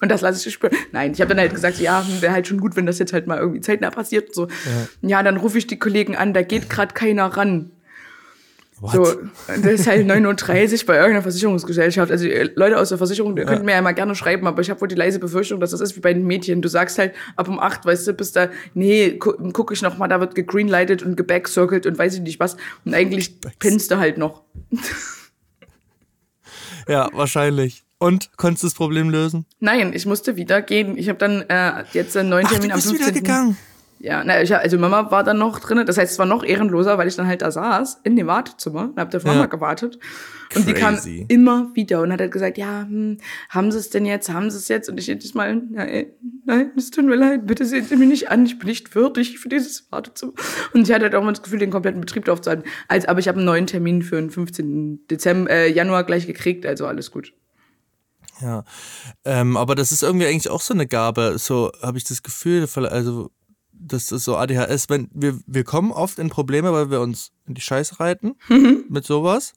Und das lasse ich spüren. Nein, ich habe dann halt gesagt, ja, wäre halt schon gut, wenn das jetzt halt mal irgendwie zeitnah passiert. Und so. Ja, ja dann rufe ich die Kollegen an, da geht gerade keiner ran. What? So, das ist halt 39 bei irgendeiner Versicherungsgesellschaft. Also ihr Leute aus der Versicherung, ihr könnt mir ja mal gerne schreiben, aber ich habe wohl die leise Befürchtung, dass das ist wie bei den Mädchen. Du sagst halt ab um 8, weißt du, bis da, nee, gu guck ich noch mal, da wird gegreenlightet und gebackcircelt und weiß ich nicht was. Und eigentlich pennst du halt noch. Ja, wahrscheinlich. Und konntest du das Problem lösen? Nein, ich musste wieder gehen. Ich habe dann äh, jetzt einen neuen Ach, du Termin am bist 15. wieder gegangen. Ja, na, ich, also Mama war dann noch drin. Das heißt, es war noch ehrenloser, weil ich dann halt da saß in dem Wartezimmer und hab auf Mama Ja. gewartet. Und die kam immer wieder und hat halt gesagt, ja, hm, haben sie es denn jetzt, haben sie es jetzt? Und ich jedes Mal, nein, nein, es tut mir leid, bitte sehen Sie mich nicht an, ich bin nicht würdig für dieses Wartezimmer. Und sie hat halt auch mal das Gefühl, den kompletten Betrieb aufzuhalten. Also, aber ich habe einen neuen Termin für den 15. Dezember, äh, Januar gleich gekriegt, also alles gut. Ja. Ähm, aber das ist irgendwie eigentlich auch so eine Gabe. So habe ich das Gefühl, also das ist so ADHS, wenn wir, wir kommen oft in Probleme, weil wir uns in die Scheiße reiten mit sowas.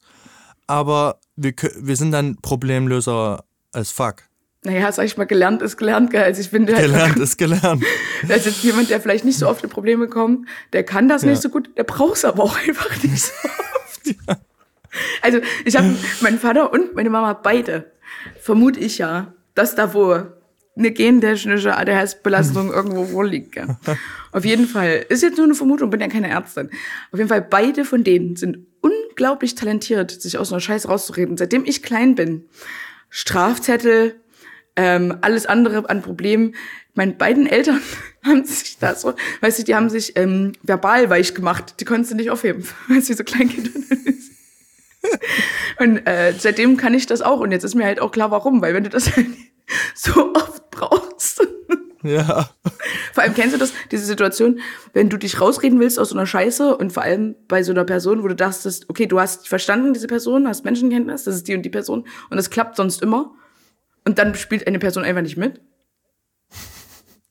Aber wir, wir sind dann Problemlöser als fuck. Naja, sag ich mal, gelernt ist gelernt, gell? Also ich finde halt, Gelernt ist gelernt. Das ist jetzt jemand, der vielleicht nicht so oft in Probleme kommt, der kann das nicht so gut, der braucht es aber auch einfach nicht so oft. Also ich habe meinen Vater und meine Mama beide, vermute ich ja, dass da wo eine gentechnische ADHS-Belastung irgendwo vorliegt. Gell? Auf jeden Fall. Ist jetzt nur eine Vermutung, bin ja keine Ärztin. Auf jeden Fall, beide von denen sind unglaublich talentiert, sich aus einer Scheiße rauszureden. Seitdem ich klein bin, Strafzettel, ähm, alles andere an Problemen. Meine beiden Eltern haben sich da so, weißt du, die haben sich ähm, verbal weich gemacht. Die konntest du nicht aufheben, weil sie so Kleinkinder sind. Und äh, seitdem kann ich das auch. Und jetzt ist mir halt auch klar, warum. Weil wenn du das halt so oft brauchst. Ja. Vor allem kennst du das, diese Situation, wenn du dich rausreden willst aus so einer Scheiße und vor allem bei so einer Person, wo du dachtest, okay, du hast verstanden, diese Person, hast Menschenkenntnis, das ist die und die Person und es klappt sonst immer. Und dann spielt eine Person einfach nicht mit.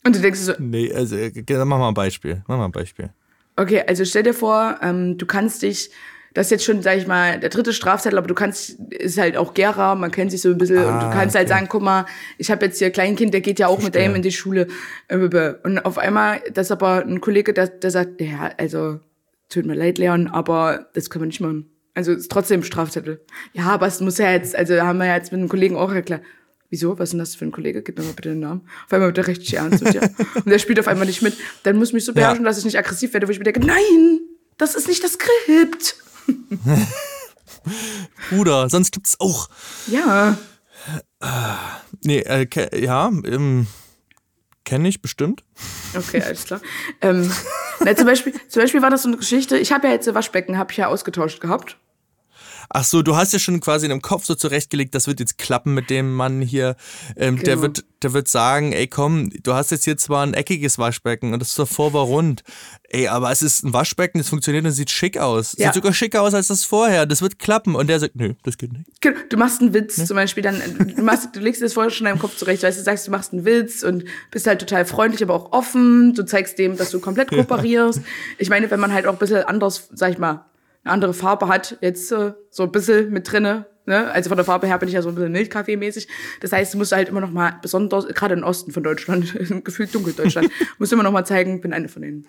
Und du denkst so, Nee, also mach mal ein Beispiel. Mach mal ein Beispiel. Okay, also stell dir vor, ähm, du kannst dich, das ist jetzt schon, sag ich mal, der dritte Strafzettel, aber du kannst, ist halt auch Gera, man kennt sich so ein bisschen und du Ah, kannst halt okay. sagen, guck mal, ich habe jetzt hier Kleinkind, der geht ja auch mit Verstehe. dem in die Schule. äh, Und auf einmal, das ist aber ein Kollege, der, der sagt, ja, also, tut mir leid, Leon, aber das können wir nicht machen. Also ist trotzdem Strafzettel. Ja, aber es muss ja jetzt, also haben wir ja jetzt mit einem Kollegen auch erklärt. Wieso? Was ist denn das für ein Kollege? Gib mir mal bitte den Namen. Auf einmal wird er richtig ernst mit dir. Und der spielt auf einmal nicht mit. Dann muss ich mich so beherrschen, dass ich nicht aggressiv werde, wo ich mir denke, nein, das ist nicht das Skript. Bruder, sonst gibt's auch. Ja. Nee, äh, ja, ähm, kenne ich bestimmt. Okay, alles klar. Ähm, na, zum, Beispiel, zum Beispiel war das so eine Geschichte, ich habe ja jetzt ein Waschbecken, habe ich ja ausgetauscht gehabt. Ach so, du hast ja schon quasi in dem Kopf so zurechtgelegt, das wird jetzt klappen mit dem Mann hier. Ähm, Der Genau. wird, der wird sagen, ey komm, du hast jetzt hier zwar ein eckiges Waschbecken und das davor war rund. Ey, aber es ist ein Waschbecken, das funktioniert und sieht schick aus. Ja. Sieht sogar schicker aus als das vorher. Das wird klappen. Und der sagt, nö, das geht nicht. Genau, Du machst einen Witz zum Beispiel, dann du, machst, du legst das vorher schon in deinem Kopf zurecht, weißt du, sagst, du machst einen Witz und bist halt total freundlich, aber auch offen. Du zeigst dem, dass du komplett kooperierst. Ich meine, wenn man halt auch ein bisschen anders, sag ich mal, eine andere Farbe hat, jetzt äh, so ein bisschen mit drinne, ne? Also von der Farbe her bin ich ja so ein bisschen Milchkaffee-mäßig. Das heißt, du musst halt immer noch mal, besonders, gerade im Osten von Deutschland, gefühlt Dunkeldeutschland, musst du immer noch mal zeigen, bin eine von denen.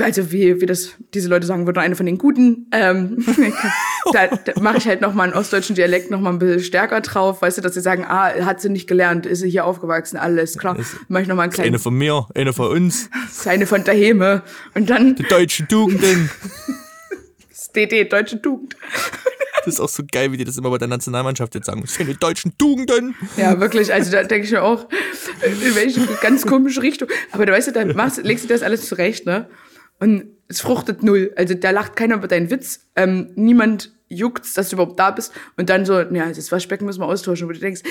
Also wie, wie das diese Leute sagen würden, eine von den Guten. Ähm, da da mache ich halt noch mal einen ostdeutschen Dialekt noch mal ein bisschen stärker drauf, weißt du, dass sie sagen, ah, hat sie nicht gelernt, ist sie hier aufgewachsen, alles klar. Mach ich noch mal einen kleinen, Eine von mir, eine von uns, eine von daheim. Und dann die deutschen Tugenden. DD, deutsche Tugend. Das ist auch so geil, wie die das immer bei der Nationalmannschaft jetzt sagen. Das sind die deutschen Tugenden. Ja, wirklich, also da denke ich mir auch, in welche ganz komische Richtung. Aber du weißt du, dann machst, legst du das alles zurecht, ne? Und es fruchtet null. Also da lacht keiner über deinen Witz. Ähm, niemand juckt's, dass du überhaupt da bist. Und dann so, ja, das Waschbecken müssen wir austauschen. Wo du denkst,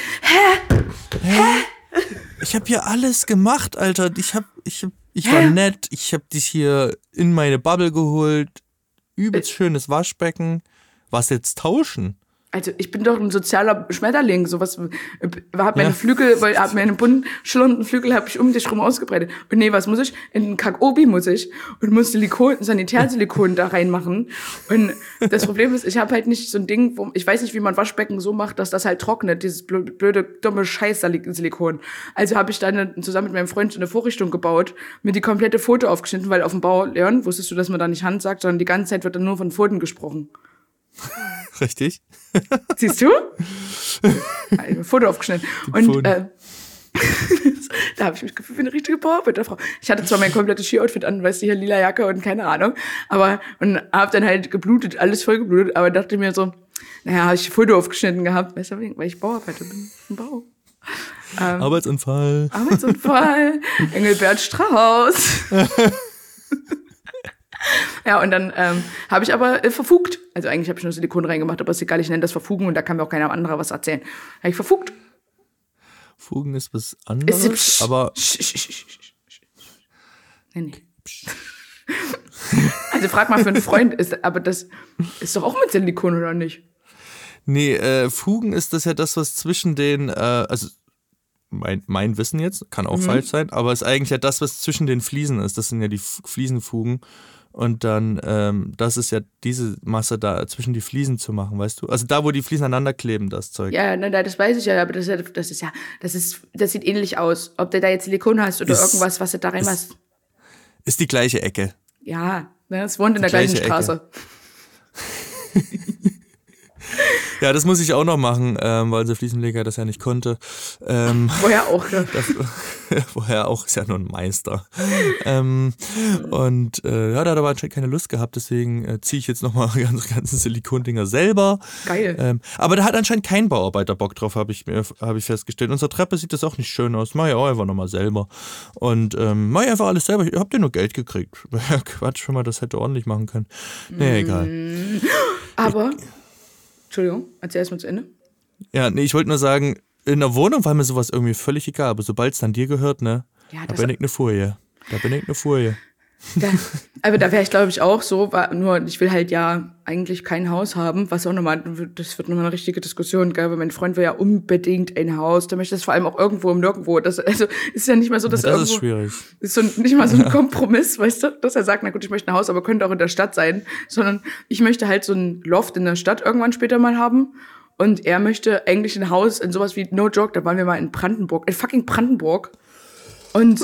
Ich habe hier alles gemacht, Alter. Ich hab, ich hab, ich war Hä? nett. Ich hab dich hier in meine Bubble geholt. Übelst schönes Waschbecken. Was jetzt tauschen? Also ich bin doch ein sozialer Schmetterling, sowas, hab meine Ja. Flügel, weil hab meine bunten, schillernden Flügel habe ich um dich rum ausgebreitet. Und nee, was muss ich? In den Kakobi muss ich und muss Silikon, Sanitärsilikon da reinmachen. Und das Problem ist, ich habe halt nicht so ein Ding, wo, ich weiß nicht, wie man Waschbecken so macht, dass das halt trocknet, dieses blöde, dumme Scheiß-Silikon. Also habe ich dann zusammen mit meinem Freund so eine Vorrichtung gebaut, mir die komplette Foto aufgeschnitten, weil auf dem Bau lernen, wusstest du, dass man da nicht Hand sagt, sondern die ganze Zeit wird dann nur von Pfoten gesprochen. Richtig? Siehst du? Ein Foto aufgeschnitten. Und äh, da habe ich mich gefühlt wie eine richtige Bauarbeiterfrau. Ich hatte zwar mein komplettes Ski-Outfit an, weißt du, hier lila Jacke und keine Ahnung, aber und habe dann halt geblutet, alles voll geblutet, aber dachte mir so, naja, habe ich ein Foto aufgeschnitten gehabt, weißt du, weil ich Bauarbeiter bin, im Bau. Arbeitsunfall. Arbeitsunfall, Engelbert Strauß. ja, und dann ähm, habe ich aber äh, verfugt. Also eigentlich habe ich nur Silikon reingemacht, aber ist egal, ich nenne das Verfugen und da kann mir auch keiner anderer was erzählen. Habe ich verfugt. Fugen ist was Ist- anderes, psch, aber Nee, nee. Also frag mal für einen Freund, ist, aber das ist doch auch mit Silikon, oder nicht? nee, äh, Fugen ist das ja das, was zwischen den, äh, also mein, mein Wissen jetzt, kann Mhm. auch falsch sein, aber ist eigentlich ja das, was zwischen den Fliesen ist. Das sind ja die F- Fliesenfugen. Und dann, ähm, das ist ja diese Masse da zwischen die Fliesen zu machen, weißt du? Also da, wo die Fliesen aneinander kleben, das Zeug. Ja, na, na, das weiß ich ja, aber das, ist ja- das ist ja, das ist, das sieht ähnlich aus. Ob du da jetzt Silikon hast oder Ist- irgendwas, was du da reinmachst. Ist die gleiche Ecke. Ja, ne, es wohnt in der Die gleichen gleiche Straße. Ja, das muss ich auch noch machen, ähm, weil unser Fliesenleger das ja nicht konnte. Ähm, Woher auch, ne? Woher auch, ist ja nur ein Meister. ähm, und äh, ja, da hat er aber anscheinend keine Lust gehabt, deswegen äh, ziehe ich jetzt nochmal die ganzen, Silikondinger selber. Geil. Ähm, aber da hat anscheinend kein Bauarbeiter Bock drauf, habe ich, mir- hab ich festgestellt. Unsere Treppe sieht das auch nicht schön aus. Mach ich auch einfach nochmal selber. Und ähm, mach ich einfach alles selber. Ich hab dir nur Geld gekriegt. Ja, Quatsch, wenn man das hätte ordentlich machen können. Nee, egal. Aber, Entschuldigung, erzähl erst mal zu Ende. Ja, nee, ich wollte nur sagen, in der Wohnung war mir sowas irgendwie völlig egal, aber sobald es dann dir gehört, ne, Ja, da bin ich eine Folie. Da bin ich eine Folie. Da, aber da wäre ich, glaube ich, auch so, nur ich will halt ja eigentlich kein Haus haben, was auch nochmal, das wird nochmal eine richtige Diskussion, gell, weil mein Freund will ja unbedingt ein Haus, der möchte das vor allem auch irgendwo im Nirgendwo. Das, also ist ja nicht mal so, dass Das ist irgendwo, schwierig. ist so nicht mal so ein Kompromiss, weißt du, dass er sagt, na gut, ich möchte ein Haus, aber könnte auch in der Stadt sein, sondern ich möchte halt so ein Loft in der Stadt irgendwann später mal haben. Und er möchte eigentlich ein Haus in sowas wie, no joke, da waren wir mal in Brandenburg, in fucking Brandenburg. Und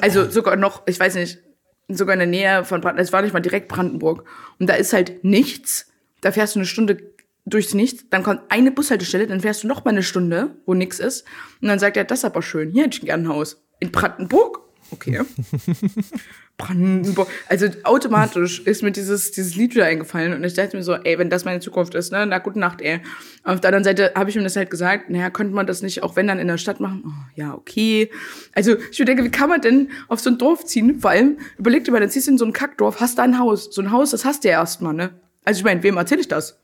also sogar noch, ich weiß nicht, sogar in der Nähe von Brandenburg, es war nicht mal direkt Brandenburg. Und da ist halt nichts. Da fährst du eine Stunde durchs Nichts, dann kommt eine Bushaltestelle, dann fährst du noch mal eine Stunde, wo nichts ist. Und dann sagt er, das ist aber schön, hier hätte ich gern ein Haus. In Brandenburg? Okay. Brandenburg. Also automatisch ist mir dieses, dieses Lied wieder eingefallen und ich dachte mir so, ey, wenn das meine Zukunft ist, ne, na gute Nacht, ey. Auf der anderen Seite habe ich ihm das halt gesagt, naja, könnte man das nicht auch wenn dann in der Stadt machen? Oh, ja, okay. Also ich mir denke, wie kann man denn auf so ein Dorf ziehen? Vor allem, überleg dir mal, dann ziehst du in so ein Kackdorf, hast da ein Haus. So ein Haus, das hast du ja erstmal, ne? Also ich meine, wem erzähle ich das?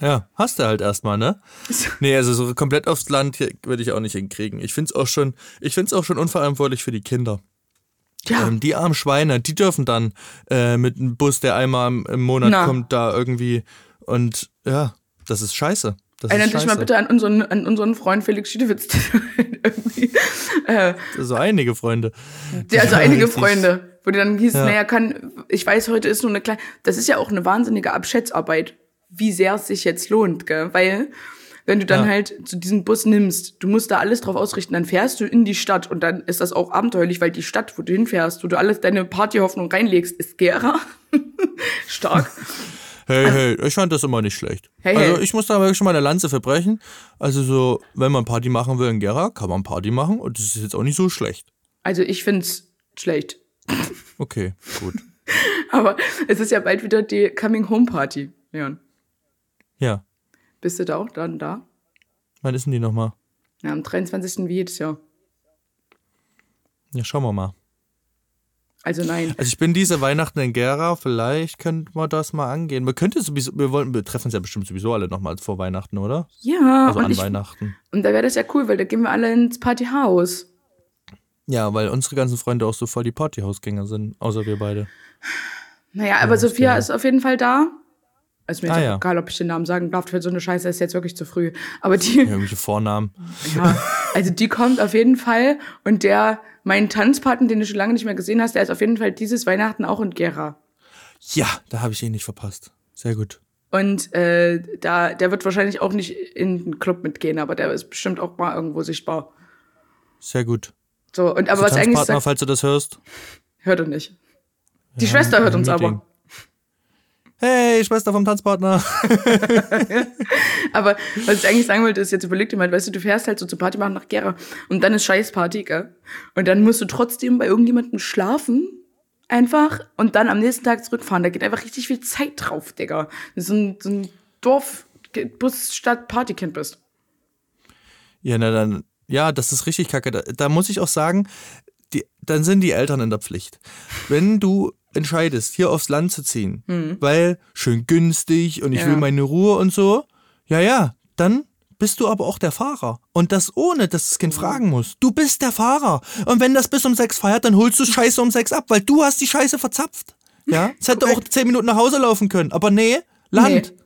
Ja, hast du halt erstmal, ne? Nee, also so komplett aufs Land würde ich auch nicht hinkriegen. Ich find's auch schon, ich find's auch schon unverantwortlich für die Kinder. Ja, Ähm, die armen Schweine, die dürfen dann äh, mit einem Bus, der einmal im, Monat Na. kommt, da irgendwie und ja, das ist scheiße. Das erinnert dich mal bitte an unseren, an unseren Freund Felix Schiedewitz. Äh, So einige Freunde. Ja, also einige. Freunde, wo die dann hieß, Ja. naja, kann, ich weiß, heute ist nur eine kleine, das ist ja auch eine wahnsinnige Abschätzarbeit, wie sehr es sich jetzt lohnt, gell? Weil, wenn du dann Ja. halt zu diesem Bus nimmst, du musst da alles drauf ausrichten, dann fährst du in die Stadt und dann ist das auch abenteuerlich, weil die Stadt, wo du hinfährst, wo du alles deine Partyhoffnung reinlegst, ist Gera. Stark. Hey, hey, ich fand das immer nicht schlecht. Hey, also ich muss da wirklich schon mal eine Lanze verbrechen. Also so, wenn man Party machen will in Gera, kann man Party machen und das ist jetzt auch nicht so schlecht. Also ich find's schlecht. Okay, gut. Aber es ist ja bald wieder die Coming Home Party, Leon. Ja. Bist du da auch dann da? Wann ist denn die nochmal? Ja, am 23. wie jedes Jahr. Ja, schauen wir mal. Also nein. Also ich bin diese Weihnachten in Gera, vielleicht könnten wir das mal angehen. Wir könnten sowieso, wir wollen, wir treffen uns ja bestimmt sowieso alle nochmal vor Weihnachten, oder? Ja, Also an ich, Weihnachten. und da wäre das ja cool, weil da gehen wir alle ins Partyhaus. Ja, weil unsere ganzen Freunde auch so voll die Partyhausgänger sind, außer wir beide. Naja, aber Sophia ist auf jeden Fall da. Also mir Ah, ist ja. egal, ob ich den Namen sagen darf, für so eine Scheiße ist jetzt wirklich zu früh. Aber die, Irgendwelche Vornamen. ja, also die kommt auf jeden Fall. Und der, mein Tanzpartner, den du schon lange nicht mehr gesehen hast, der ist auf jeden Fall dieses Weihnachten auch in Gera. Ja, da habe ich ihn nicht verpasst. Sehr gut. Und äh, da, der wird wahrscheinlich auch nicht in den Club mitgehen, aber der ist bestimmt auch mal irgendwo sichtbar. Sehr gut. So, und aber was Also eigentlich Tanzpartner, sagt, falls du das hörst. hört er nicht. Die Ja, Schwester hört uns Meeting. aber. Hey, Schwester vom Tanzpartner. Aber was ich eigentlich sagen wollte, ist, jetzt überleg dir mal, weißt du, du fährst halt so zur Party machen nach Gera und dann ist Scheißparty, gell? Und dann musst du trotzdem bei irgendjemandem schlafen, einfach, und dann am nächsten Tag zurückfahren. Da geht einfach richtig viel Zeit drauf, Digga. So ein, so ein Dorf, Bus, Stadt, Partykind bist. Ja, na dann, ja, das ist richtig kacke. Da, da muss ich auch sagen, die, dann sind die Eltern in der Pflicht. Wenn du entscheidest, hier aufs Land zu ziehen, weil schön günstig und ich Mhm. Ja. will meine Ruhe und so, ja, ja, dann bist du aber auch der Fahrer. Und das ohne, dass das Mhm. Kind fragen muss. Du bist der Fahrer. Und wenn das bis um sechs feiert, dann holst du Scheiße um sechs ab, weil du hast die Scheiße verzapft. Ja, es hätte auch zehn Minuten nach Hause laufen können. Aber nee, Land. Nee.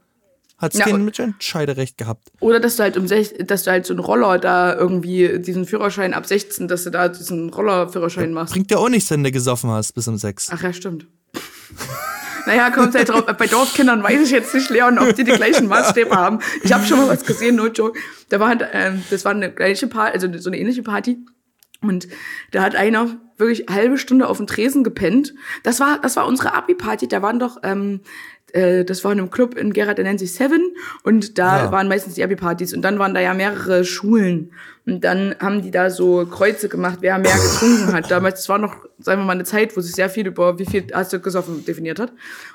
Hat's Ja, kein Mitentscheiderecht gehabt. Oder dass du halt um sech, dass du halt so einen Roller da irgendwie, diesen Führerschein ab 16, dass du da diesen Rollerführerschein machst. Bringt dir auch nichts, wenn du gesoffen hast bis um sechs. Ach ja, stimmt. naja, kommt halt drauf. Bei Dorfkindern weiß ich jetzt nicht, Leon, ob die die gleichen Maßstäbe haben. Ich habe schon mal was gesehen, no joke. Da war halt, ähm, das war eine gleiche Party, also so eine ähnliche Party. Und da hat einer wirklich eine halbe Stunde auf dem Tresen gepennt. Das war, das war unsere Abi-Party. Da waren doch, ähm, äh, das war in einem Club in Gera, der nennt sich Seven. Und da Ja. waren meistens die Abi-Partys. Und dann waren da ja mehrere Schulen. Und dann haben die da so Kreuze gemacht, wer mehr getrunken hat. Damals, das war noch, sagen wir mal, eine Zeit, wo sich sehr viel über wie viel hast du gesoffen definiert hat.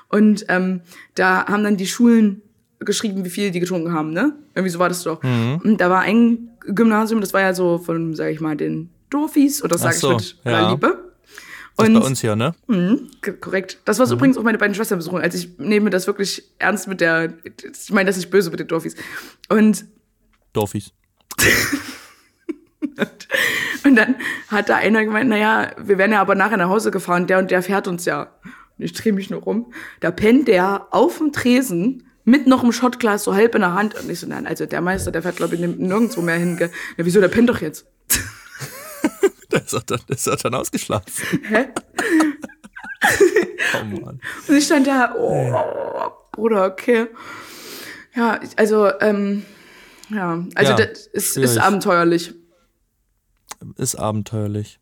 Und ähm, da haben dann die Schulen geschrieben, wie viel die getrunken haben, ne? Irgendwie so war das doch. Und da war ein Gymnasium, das war ja so von, sag ich mal, den Dorfis, oder sag so, ich mit ja. Liebe. Das Und bei uns hier, ne? K- Korrekt. Das war übrigens auch meine beiden Schwestern besuchen. Also ich nehme das wirklich ernst mit der, ich meine das ist nicht böse mit den Dorfis. Und, Dorfis. und dann hat da einer gemeint, naja, wir werden ja aber nachher nach Hause gefahren, der und der fährt uns ja. Und ich drehe mich nur rum. Da pennt der auf dem Tresen mit noch einem Shotglas so halb in der Hand. Und ich so, nein, also der Meister, der fährt, glaube ich, nirgendwo mehr hin. gell? Ja, wieso, der pennt doch jetzt. Das ist er dann, ist er dann ausgeschlafen. Hä? Oh Mann. Und ich stand da, oh, Bruder, okay. Ja, also, ähm, ja, also Ja, das ist, ist abenteuerlich. Ist abenteuerlich.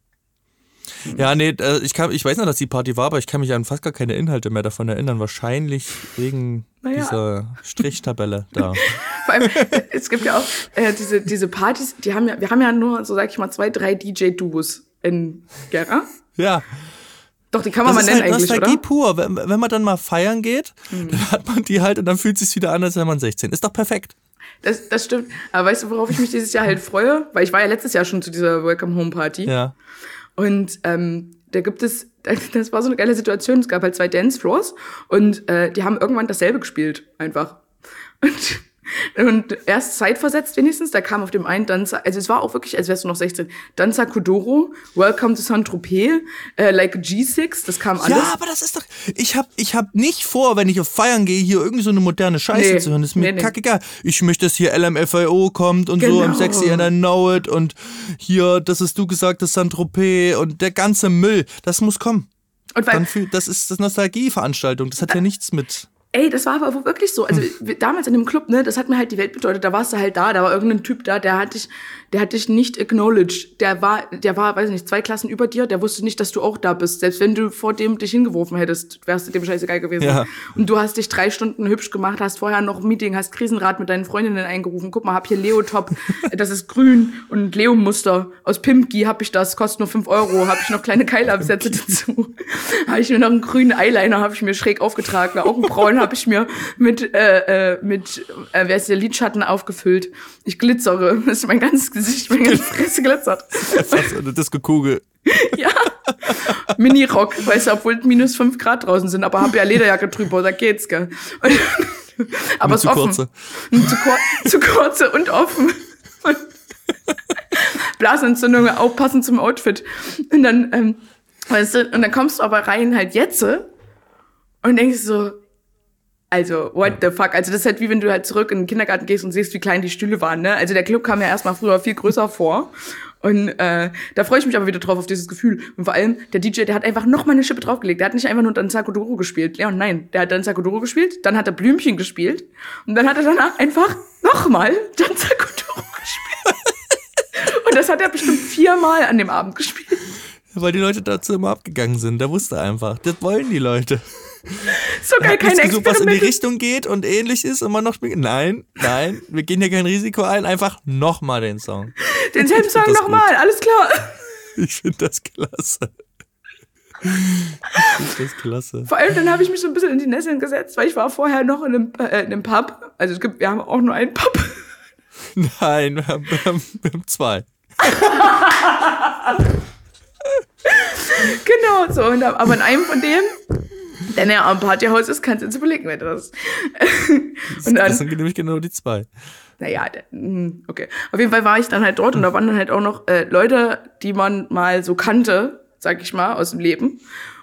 Ja, nee, äh, ich, kann, ich weiß noch, dass die Party war, aber ich kann mich an fast gar keine Inhalte mehr davon erinnern. Wahrscheinlich wegen Naja. dieser Strichtabelle da. Vor allem, es gibt ja auch äh, diese, diese Partys, die haben ja, wir haben ja nur, so sag ich mal, zwei, drei DJ-Duos in Gera. Ja, Doch, die kann man das mal nennen halt eigentlich, Nostalgie oder? pur. Wenn, wenn man dann mal feiern geht, dann hat man die halt und dann fühlt es sich wieder an, als wäre man 16. Ist doch perfekt. Das, das stimmt. Aber weißt du, worauf ich mich dieses Jahr halt freue? Weil ich war ja letztes Jahr schon zu dieser Welcome Home Party. Ja. Und ähm, da gibt es, das war so eine geile Situation. Es gab halt zwei Dancefloors und äh, die haben irgendwann dasselbe gespielt, einfach. Und, und erst zeitversetzt wenigstens, da kam auf dem einen Danza, also es war auch wirklich, als wärst du noch 16, Danza Kuduro, Welcome to Saint-Tropez, äh, Like a G6, das kam alles. Ja, aber das ist doch. Ich hab, ich hab nicht vor, wenn ich auf Feiern gehe, hier irgendwie so eine moderne Scheiße Nee, zu hören. Das ist mir nee, nee. kackegal. Ich möchte, dass hier LMFAO kommt und so Genau. im Sexy and I Know It und hier, das ist du gesagt, das Saint-Tropez und der ganze Müll. Das muss kommen. und weil, Dann das ist das Nostalgieveranstaltung. Das hat ja nichts mit. Ey, das war aber wirklich so. Also wir- damals in dem Club, ne, das hat mir halt die Welt bedeutet. Da warst du halt da, da war irgendein Typ da, der hat dich, der hat dich nicht acknowledged. Der war, der war, weiß ich nicht, zwei Klassen über dir, der wusste nicht, dass du auch da bist. Selbst wenn du vor dem dich hingeworfen hättest, wärst du dem scheißegal gewesen. Ja. Und du hast dich drei Stunden hübsch gemacht, hast vorher noch ein Meeting, hast Krisenrat mit deinen Freundinnen eingerufen. Guck mal, hab hier Leo-Top, das ist grün und Leo-Muster. Aus Pimpki hab ich das, kostet nur fünf Euro. Hab ich noch kleine Keilabsätze dazu. hab ich mir noch einen grünen Eyeliner, hab ich mir schräg aufgetragen. Augenbrauen habe ich mir mit, äh, äh, mit äh, wer ist der Lidschatten aufgefüllt. Ich glitzere. Das ist mein ganzes Gesicht, meine ganze Fresse glitzert. Eine Disco-Kugel. ja. Mini-Rock, weißt du, obwohl minus fünf Grad draußen sind, aber hab ja Lederjacke drüber, da geht's, gell. Und, aber Nur ist zu offen. kurze. Zu, kur zu kurze und offen. Und Blasenentzündung, auch passend zum Outfit. Und dann, ähm, weißt du, und dann kommst du aber rein halt jetzt und denkst so, Also, what the fuck? Also, das ist halt wie wenn du halt zurück in den Kindergarten gehst und siehst, wie klein die Stühle waren, ne? Also, der Club kam ja erstmal früher viel größer vor. Und äh, da freue ich mich aber wieder drauf, auf dieses Gefühl. Und vor allem, der DJ, der hat einfach noch mal eine Schippe draufgelegt. Der hat nicht einfach nur dann Sakudoro gespielt. Leon, nein. Der hat dann Sakudoro gespielt, dann hat er Blümchen gespielt. Und dann hat er danach einfach noch mal dann Sakudoro gespielt. und das hat er bestimmt viermal an dem Abend gespielt. Weil die Leute dazu immer abgegangen sind. Der wusste einfach, das wollen die Leute. So geil, keine gesucht, was in die. Richtung geht und ähnlich ist und man noch spielt. Nein, nein, wir gehen hier kein Risiko ein, einfach nochmal den Song. Denselben Ich Song nochmal, alles klar. Ich finde das klasse. Ich finde das klasse. Vor allem dann habe ich mich so ein bisschen in die Nesseln gesetzt, weil ich war vorher noch in einem, äh, in einem Pub. Also es gibt, wir haben auch nur einen Pub. Nein, wir haben, wir haben, wir haben zwei. genau, so. Und, aber in einem von dem, der näher am Partyhaus ist, kannst du jetzt überlegen, wer das ist. und Das sind nämlich genau die zwei. naja, hm, okay. Auf jeden Fall war ich dann halt dort und da waren dann halt auch noch äh, Leute, die man mal so kannte, sag ich mal, aus dem Leben.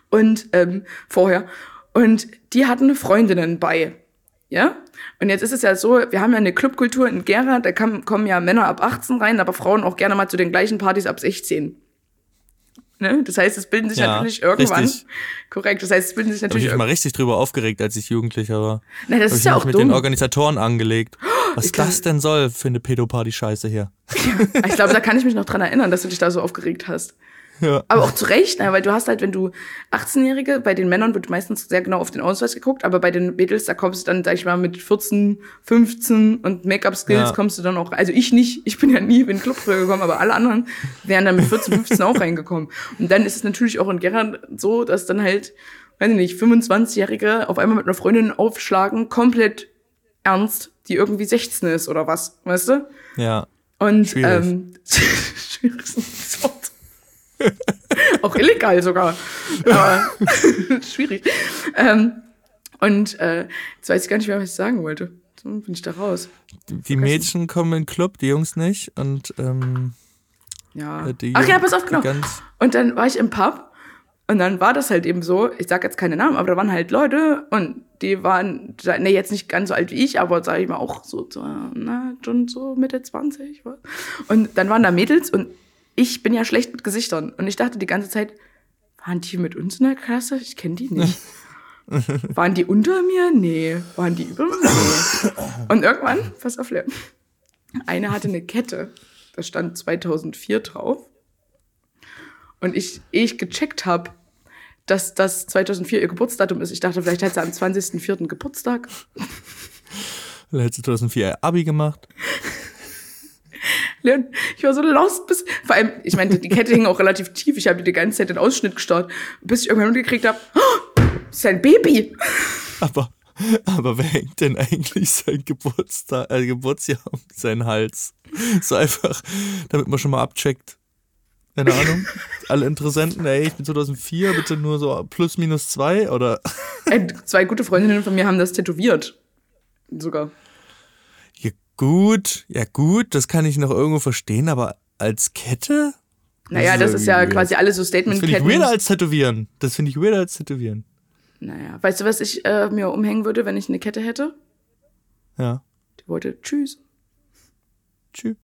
Und ähm, vorher. Und die hatten Freundinnen bei. Ja? Und jetzt ist es ja so, wir haben ja eine Clubkultur in Gera, da kam, kommen ja Männer ab 18 rein, aber Frauen auch gerne mal zu den gleichen Partys ab 16. Ne? Das heißt, es bilden sich Ja, natürlich irgendwann. richtig. Korrekt. Das heißt, es bilden sich Da natürlich. ich mich mal richtig drüber aufgeregt, als ich Jugendlicher war. Nein, das Hab ist ich ja mich auch mit den dumm. Organisatoren angelegt. Was ich das denn soll für eine Pädoparty-Scheiße hier. Ich glaube, da kann ich mich noch dran erinnern, dass du dich da so aufgeregt hast. Ja. Aber auch zu Recht, ne? weil du hast halt, wenn du 18-Jährige, bei den Männern wird meistens sehr genau auf den Ausweis geguckt, aber bei den Mädels, da kommst du dann, sag ich mal, mit 14, 15 und Make-up-Skills Ja. kommst du dann auch, also ich nicht, ich bin ja nie in den Club früher gekommen, aber alle anderen wären dann mit 14, 15 auch reingekommen. Und dann ist es natürlich auch in Gera so, dass dann halt, weiß ich nicht, 25-Jährige auf einmal mit einer Freundin aufschlagen, komplett ernst, die irgendwie 16 ist oder was, weißt du? Ja. Und Schwierig. ähm, schwierig ist ein gutes Wort. Auch illegal sogar. Aber schwierig. Ähm, und äh, jetzt weiß ich gar nicht mehr, was ich sagen wollte. So bin ich da raus. Die Mädchen kommen in den Club, die Jungs nicht. Und ähm, Ja. äh, die Ach ja, pass auf, genau. Und dann war ich im Pub und dann war das halt eben so, ich sag jetzt keine Namen, aber da waren halt Leute und die waren, ne, jetzt nicht ganz so alt wie ich, aber sag ich mal auch so, so na, schon so Mitte 20. Was? Und dann waren da Mädels und ich bin ja schlecht mit Gesichtern und ich dachte die ganze Zeit, waren die mit uns in der Klasse? Ich kenne die nicht. waren die unter mir? Nee. Waren die über mir? Nee. Und irgendwann, pass auf, Leon, eine hatte eine Kette, da stand 2004 drauf. Und ich, ehe ich gecheckt habe, dass das 2004 ihr Geburtsdatum ist, ich dachte, vielleicht hat sie am 20.04. Geburtstag. da hat sie 2004 Abi gemacht. Leon, ich war so lost bis, vor allem, ich meine, die Kette hing auch relativ tief, ich habe die die ganze Zeit den Ausschnitt gestarrt, bis ich irgendwann mitgekriegt habe, oh, ist ein Baby. Aber, aber wer hängt denn eigentlich sein Geburtstag, äh, Geburtsjahr um seinen Hals? So einfach, damit man schon mal abcheckt. Keine Ahnung. Alle Interessenten, ey, ich bin 2004, bitte nur so plus minus zwei oder? Äh, zwei gute Freundinnen von mir haben das tätowiert. Sogar. Gut, ja gut, das kann ich noch irgendwo verstehen, aber als Kette? Naja, das ist ja irgendwie quasi alles so Das finde ich Statement-Ketten. weirder als Tätowieren. Das finde ich weirder als Tätowieren. Naja, weißt du, was ich äh, mir umhängen würde, wenn ich eine Kette hätte? Ja. Die wollte Tschüss. Tschüss.